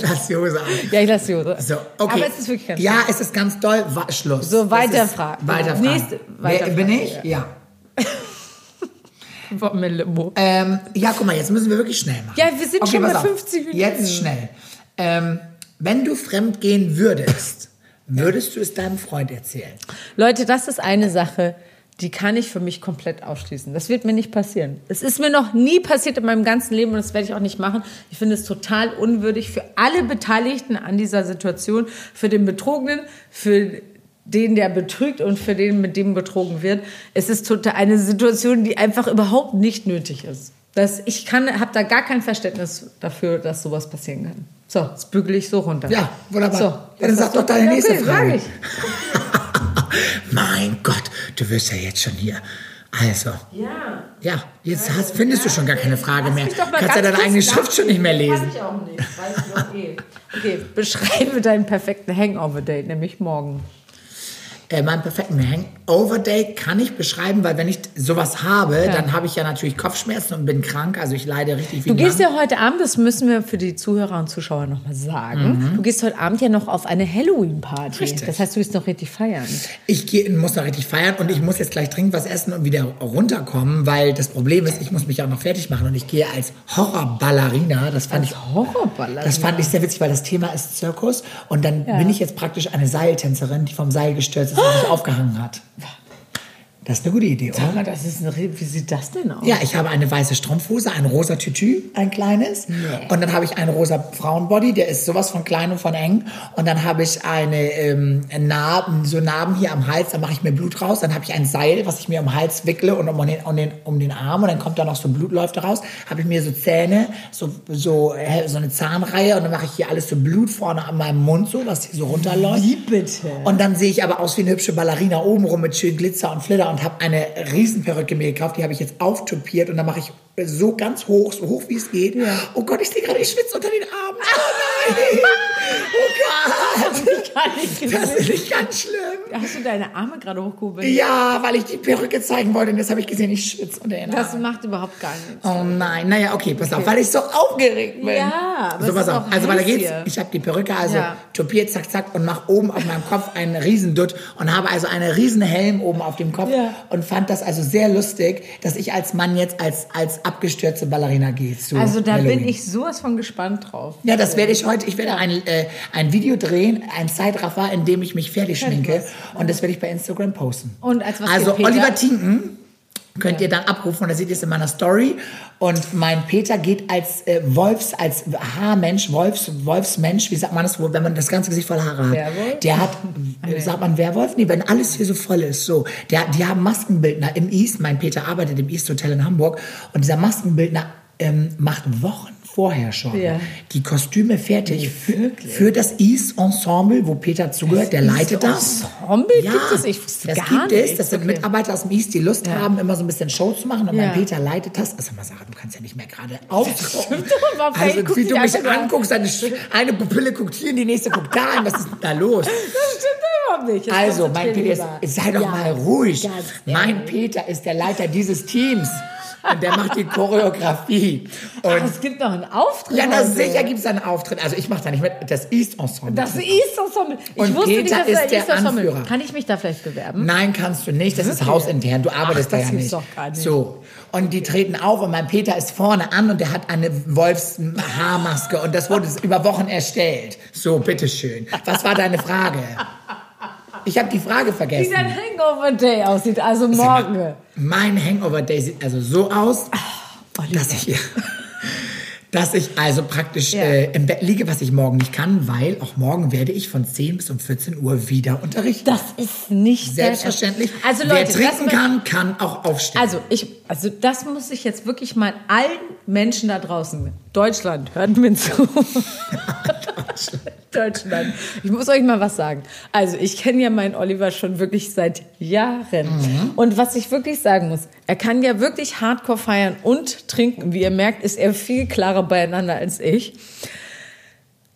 Lass die Hose an. ja, ich lasse die Hose. So, okay. Aber es ist wirklich ganz Ja, es ist ganz doll. Schluss. So, weiterfragen. ist- Weiterfragen. Nächste- Wer, weiterfragen, bin ich? ja. [laughs] Mir Limo. Ähm, ja, guck mal, jetzt müssen wir wirklich schnell machen. Ja, wir sind schon pass bei auf. 50 Minuten. Jetzt schnell. Ähm, wenn du fremd gehen würdest, würdest du es deinem Freund erzählen? Leute, das ist eine Sache, die kann ich für mich komplett ausschließen. Das wird mir nicht passieren. Es ist mir noch nie passiert in meinem ganzen Leben und das werde ich auch nicht machen. Ich finde es total unwürdig für alle Beteiligten an dieser Situation, für den Betrogenen, für den, der betrügt und für den, mit dem betrogen wird. Es ist total eine Situation, die einfach überhaupt nicht nötig ist. Das, ich kann, habe da gar kein Verständnis dafür, dass sowas passieren kann. So, das bügele ich so runter. Ja, wunderbar. So, Ja, dann was sag doch deine Ja, nächste okay, Frage. Ich. [laughs] Mein Gott, du wirst ja jetzt schon hier. Also, Ja. ja, jetzt hast, findest du schon gar keine Frage mehr. Kannst ja deine eigene Schrift schon nicht mehr lesen. Kann ich auch nicht. Weiß ich doch eh. [laughs] Okay, beschreibe deinen perfekten Hangover-Date, nämlich morgen. Äh, meinen perfekten Hangover-Day kann ich beschreiben, weil wenn ich sowas habe, dann habe ich ja natürlich Kopfschmerzen und bin krank. Also ich leide richtig wie Du gehst Mann. ja heute Abend, das müssen wir für die Zuhörer und Zuschauer nochmal sagen. Du gehst heute Abend ja noch auf eine Halloween-Party. Mhm. Richtig. Das heißt, du wirst noch richtig feiern. Ich geh, muss noch richtig feiern und ich muss jetzt gleich dringend was essen und wieder runterkommen, weil das Problem ist, ich muss mich auch noch fertig machen und ich gehe als Horrorballerina. Das fand ich Horrorballer. Das fand ich sehr witzig, weil das Thema ist Zirkus und dann bin ich jetzt praktisch eine Seiltänzerin, die vom Seil gestürzt ist sich aufgehangen hat. Das ist eine gute Idee, oder? Sag mal, das ist ein, Re- wie sieht das denn aus? Ja, ich habe eine weiße Strumpfhose, ein rosa Tütü, ein kleines. Und dann habe ich einen rosa Frauenbody, der ist sowas von klein und von eng. Und dann habe ich eine ähm, Narben, so Narben hier am Hals, da mache ich mir Blut raus. Dann habe ich ein Seil, was ich mir um den Hals wickle und um den, um den, um den Arm. Und dann kommt da noch so Blut läuft da raus. Habe ich mir so Zähne, so, so, so eine Zahnreihe. Und dann mache ich hier alles so Blut vorne an meinem Mund, so, dass hier so runterläuft. Wie bitte? Und dann sehe ich aber aus wie eine hübsche Ballerina oben rum mit schön Glitzer und Flitter und habe eine Riesenperücke mir gekauft. Die habe ich jetzt auftopiert und dann mache ich so ganz hoch, so hoch wie es geht. Oh Gott, ich sehe gerade, ich schwitze unter den Armen. Oh nein! [laughs] Oh Gott! Das ist nicht ganz schlimm. Hast du deine Arme gerade hochgehoben? Ja, weil ich die Perücke zeigen wollte und jetzt habe ich gesehen, ich schwitze unter den Das macht überhaupt gar nichts. Oh nein, naja, okay, pass auf, weil ich so aufgeregt bin. Ja, aber so pass auf. Also, weil da geht's, hier. ich habe die Perücke also Ja. topiert, zack, zack, und mach oben auf meinem Kopf einen Riesendutt und habe also einen riesen Helm oben auf dem Kopf Ja. und fand das also sehr lustig, dass ich als Mann jetzt als, als abgestürzte Ballerina gehe zu Also da Halloween. bin ich sowas von gespannt drauf. Ja, das werde ich heute. Ich werde ein, äh, ein Video drehen, ein Zeitraffer, in dem ich mich fertig schminke. Und das werde ich bei Instagram posten. Und als was also? Oliver Tinken könnt ihr dann abrufen und da seht ihr es in meiner Story. Und mein Peter geht als äh, Wolfs, als Haarmensch, Wolfs, Wolfsmensch, wie sagt man das wohl, wenn man das ganze Gesicht voller Haare hat? Werwolf? Der hat, äh, sagt man Werwolf? Nee, wenn alles hier so voll ist, so. Der, die haben Maskenbildner im East, mein Peter arbeitet im East Hotel in Hamburg und dieser Maskenbildner ähm, macht Wochen vorher schon Ja. die Kostüme fertig für, für das East Ensemble, wo Peter zugehört, der leitet das. Ensemble Ja, gibt es? Ich wusste das gar gibt es. Das sind Okay. Mitarbeiter aus dem East, die Lust haben, immer so ein bisschen Show zu machen. Und Ja. mein Peter leitet das. Also mal Sarah, du kannst ja nicht mehr gerade [laughs] [laughs] aber Also wie du mich anguckst, eine, eine Pupille guckt hier, die nächste guckt da hin. Was ist denn da los? Das stimmt überhaupt nicht. Also, mein Peter, ist, sei doch Ja, mal ruhig. Mein Peter ist der Leiter dieses Teams. Und der macht die Choreografie. Und Ach, es gibt noch einen Auftritt. ja, na sicher gibt es einen Auftritt. Also ich mache da nicht mit. Das East Ensemble. Das East Ensemble. Ich Und wusste nicht, Peter dass ist das der East Ensemble. Anführer. Kann ich mich da vielleicht bewerben? Nein, kannst du nicht. Das ist Wirklich? hausintern. Du arbeitest Ach, da das ja nicht. doch gar nicht. So. Und die treten auf und mein Peter ist vorne an und der hat eine Wolfshaarmaske und das wurde über Wochen erstellt. So, bitteschön. Was war deine Frage? [laughs] Ich habe die Frage Wie vergessen. dein Hangover Day aussieht, also morgen. Mein Hangover Day sieht also so aus, Oh, dass ich, [laughs] dass ich also praktisch Ja. äh, im Bett liege, was ich morgen nicht kann, weil auch morgen werde ich von 10 bis um 14 Uhr wieder unterrichten. Das ist nicht Selbstverständlich. Also Wer Leute, trinken das- kann, kann auch aufstehen. Also ich, also das muss ich jetzt wirklich mal allen Menschen da draußen, Deutschland, hört mir zu. [laughs] Deutschland. Ich muss euch mal was sagen. Also ich kenne ja meinen Oliver schon wirklich seit Jahren. Und was ich wirklich sagen muss, er kann ja wirklich Hardcore feiern und trinken. Wie ihr merkt, ist er viel klarer beieinander als ich.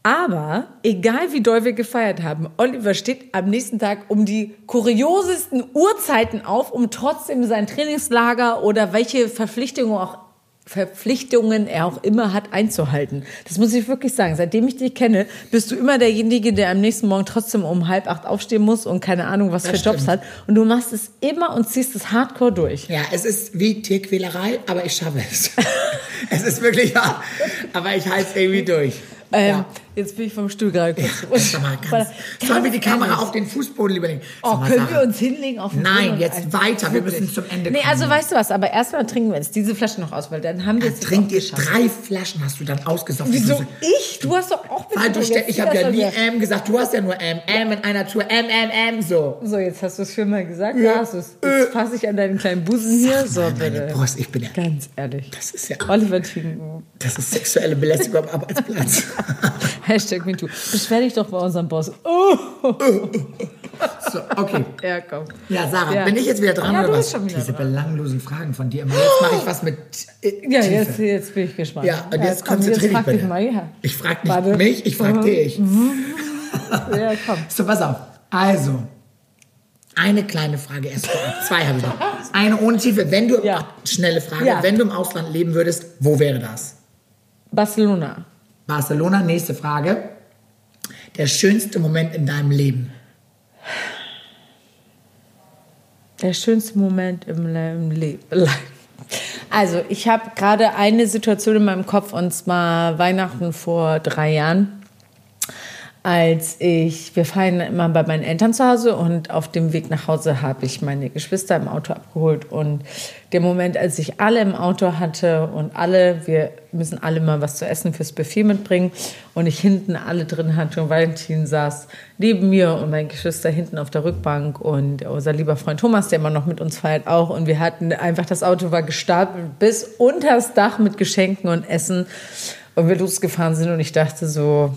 Aber egal wie doll wir gefeiert haben, Oliver steht am nächsten Tag um die kuriosesten Uhrzeiten auf, um trotzdem sein Trainingslager oder welche Verpflichtungen auch Verpflichtungen er auch immer hat einzuhalten. Das muss ich wirklich sagen. Seitdem ich dich kenne, bist du immer derjenige, der am nächsten Morgen trotzdem um halb acht aufstehen muss und keine Ahnung, was für Jobs hat. Und du machst es immer und ziehst es hardcore durch. ja, es ist wie Tierquälerei, aber ich schaffe es. [laughs] es ist wirklich wahr. Aber ich halte es irgendwie [laughs] durch. Ähm, ja. Jetzt bin ich vom Stuhl gerade kurz Sag mal, ganz, sollen wir die Kamera auf den Fußboden lieber legen? Oh, mal, können Sarah, wir uns hinlegen auf den Nein, Boden jetzt weiter. Wir müssen zum Ende Nee, kommen. also weißt du was, aber erstmal trinken wir jetzt diese Flasche noch aus, weil dann haben wir es trinkt ihr jetzt drei Flaschen, hast du dann ausgesoffen. Wieso ich? Du hast doch auch Weil du jetzt ich habe ja nie. M gesagt, du hast ja nur M. M in einer Tour, M, M, M, so. So, jetzt hast du es viermal gesagt. Ja. hast du es. Jetzt fasse ich an deinen kleinen Busen hier. So, bitte. Brust, ich bin ja, Ganz ehrlich. das ist ja, Oliver Tinken. das ist sexuelle Belästigung am Arbeitsplatz. [laughs] Hashtag MeToo. Beschwer dich doch bei unserem Boss. Oh, so, okay. ja, komm. Ja, Sarah, Ja. bin ich jetzt wieder dran Ja, oder du was? bist schon wieder Diese dran. belanglosen Fragen von dir immer. Jetzt mache ich was mit äh, Ja, jetzt, jetzt bin ich gespannt. Ja, und jetzt komm, konzentrier dich frag dich bitte. mal, ja. Ich frage nicht Warte. Mhm. mich, ich frage dich. [laughs] Ja, komm. So, pass auf. Also, eine kleine Frage erst vorab. Zwei habe ich noch. Eine ohne Tiefe. Wenn du, Ja. schnelle Frage, Ja. wenn du im Ausland leben würdest, wo wäre das? Barcelona. Barcelona, nächste Frage. Der schönste Moment in deinem Leben. Der schönste Moment im, Le im Leben. Also, ich habe gerade eine Situation in meinem Kopf und zwar Weihnachten vor drei Jahren. Als ich, wir feiern immer bei meinen Eltern zu Hause und auf dem Weg nach Hause habe ich meine Geschwister im Auto abgeholt. Und der Moment, als ich alle im Auto hatte und alle, wir müssen alle mal was zu essen fürs Buffet mitbringen und ich hinten alle drin hatte und Valentin saß neben mir und meine Geschwister hinten auf der Rückbank und unser lieber Freund Thomas, der immer noch mit uns feiert, auch. Und wir hatten einfach, das Auto war gestapelt bis unters Dach mit Geschenken und Essen und wir losgefahren sind und ich dachte so,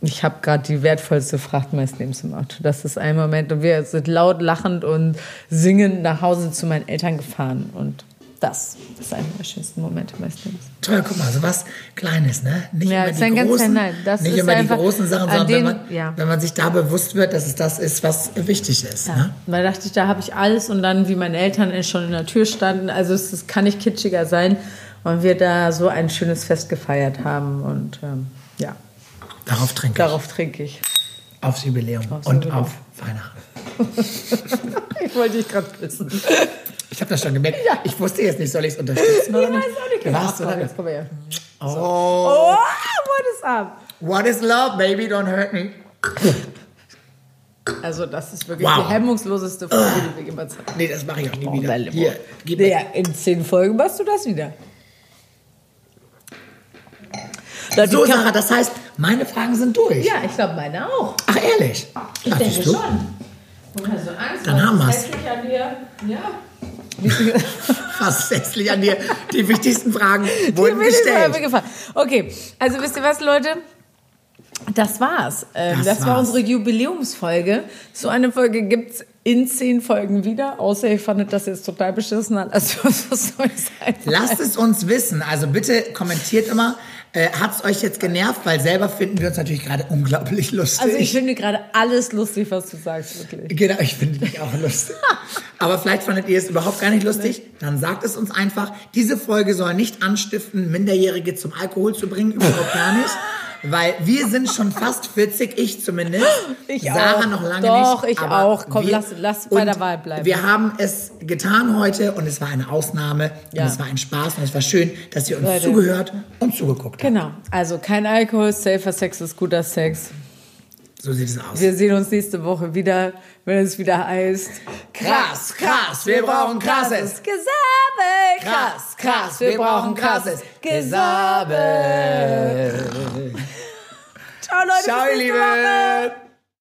ich habe gerade die wertvollste Fracht meines Lebens im Auto. Das ist ein Moment und wir sind laut lachend und singend nach Hause zu meinen Eltern gefahren und Das ist einer der schönsten Momente meines Lebens. Toll, guck mal, so was Kleines, ne? Nicht Ja, immer ist die ein ganz großen, nein, das nicht ist immer die großen Sachen, sondern wenn, den- man, ja. wenn man sich da bewusst wird, dass es das ist, was wichtig ist. Ja. Ne? Weil dachte ich, da habe ich alles und dann, wie meine Eltern schon in der Tür standen, also es, es kann nicht kitschiger sein und wir da so ein schönes Fest gefeiert haben und ähm, ja, Darauf trinke darauf trinke ich. ich. Aufs Jubiläum Aufs und Jubiläum. auf Weihnachten. [laughs] Ich wollte dich gerade küssen. Ich habe das schon gemerkt. Ich wusste jetzt nicht, soll ich es unterstützen oder Ich nicht? weiß auch nicht. Du warst, oder? jetzt komm her. Oh, Oh, what is up? what is love, baby? Don't hurt me. Also das ist wirklich Wow. die hemmungsloseste Folge, die wir jemals hatten. Nee, das mache ich auch nie Oh, wieder. Hier, gib. Ja, in zehn Folgen machst du das wieder. Leute, So, Sarah, das heißt, meine Fragen sind durch. Ja, ich glaube meine auch. Ach, ehrlich? Ich Ach, denke du? schon. Und also Angst, Dann haben an dir? Ja. [laughs] Fast hässlich an dir. Die wichtigsten Fragen Die wurden mal gestellt. Okay, also wisst ihr was, Leute? Das war's. Ähm, Das das war war's. unsere Jubiläumsfolge. So eine Folge gibt's in zehn Folgen wieder, außer ihr fandet das jetzt total beschissen an. Also [laughs] was soll ich sagen? Lasst es uns wissen. Also bitte kommentiert immer. Äh, Hat es euch jetzt genervt? Weil selber finden wir uns natürlich gerade unglaublich lustig. Also ich finde gerade alles lustig, was du sagst, wirklich. Genau, ich finde dich auch lustig. [laughs] Aber vielleicht fandet ihr es überhaupt gar nicht lustig. Dann sagt es uns einfach. Diese Folge soll nicht anstiften, Minderjährige zum Alkohol zu bringen. Überhaupt gar nicht. Weil wir sind schon fast 40, ich zumindest. [gasps] Ich Sarah auch. noch lange Doch, nicht. ich aber auch. Komm, wir- lass- lass bei der Wahl bleiben. Wir haben es getan heute und es war eine Ausnahme. Ja. Und es war ein Spaß und es war schön, dass ihr uns Leute. zugehört und zugeguckt habt. Genau. Also kein Alkohol, safer Sex ist guter Sex. So sieht es aus. Wir sehen uns nächste Woche wieder, wenn es wieder heißt. Krass, krass, wir brauchen krasses. Gesabbel. Krass, krass, wir brauchen krasses Gesabbel. Ciao, Leute. Ciao, ihr. Lieben.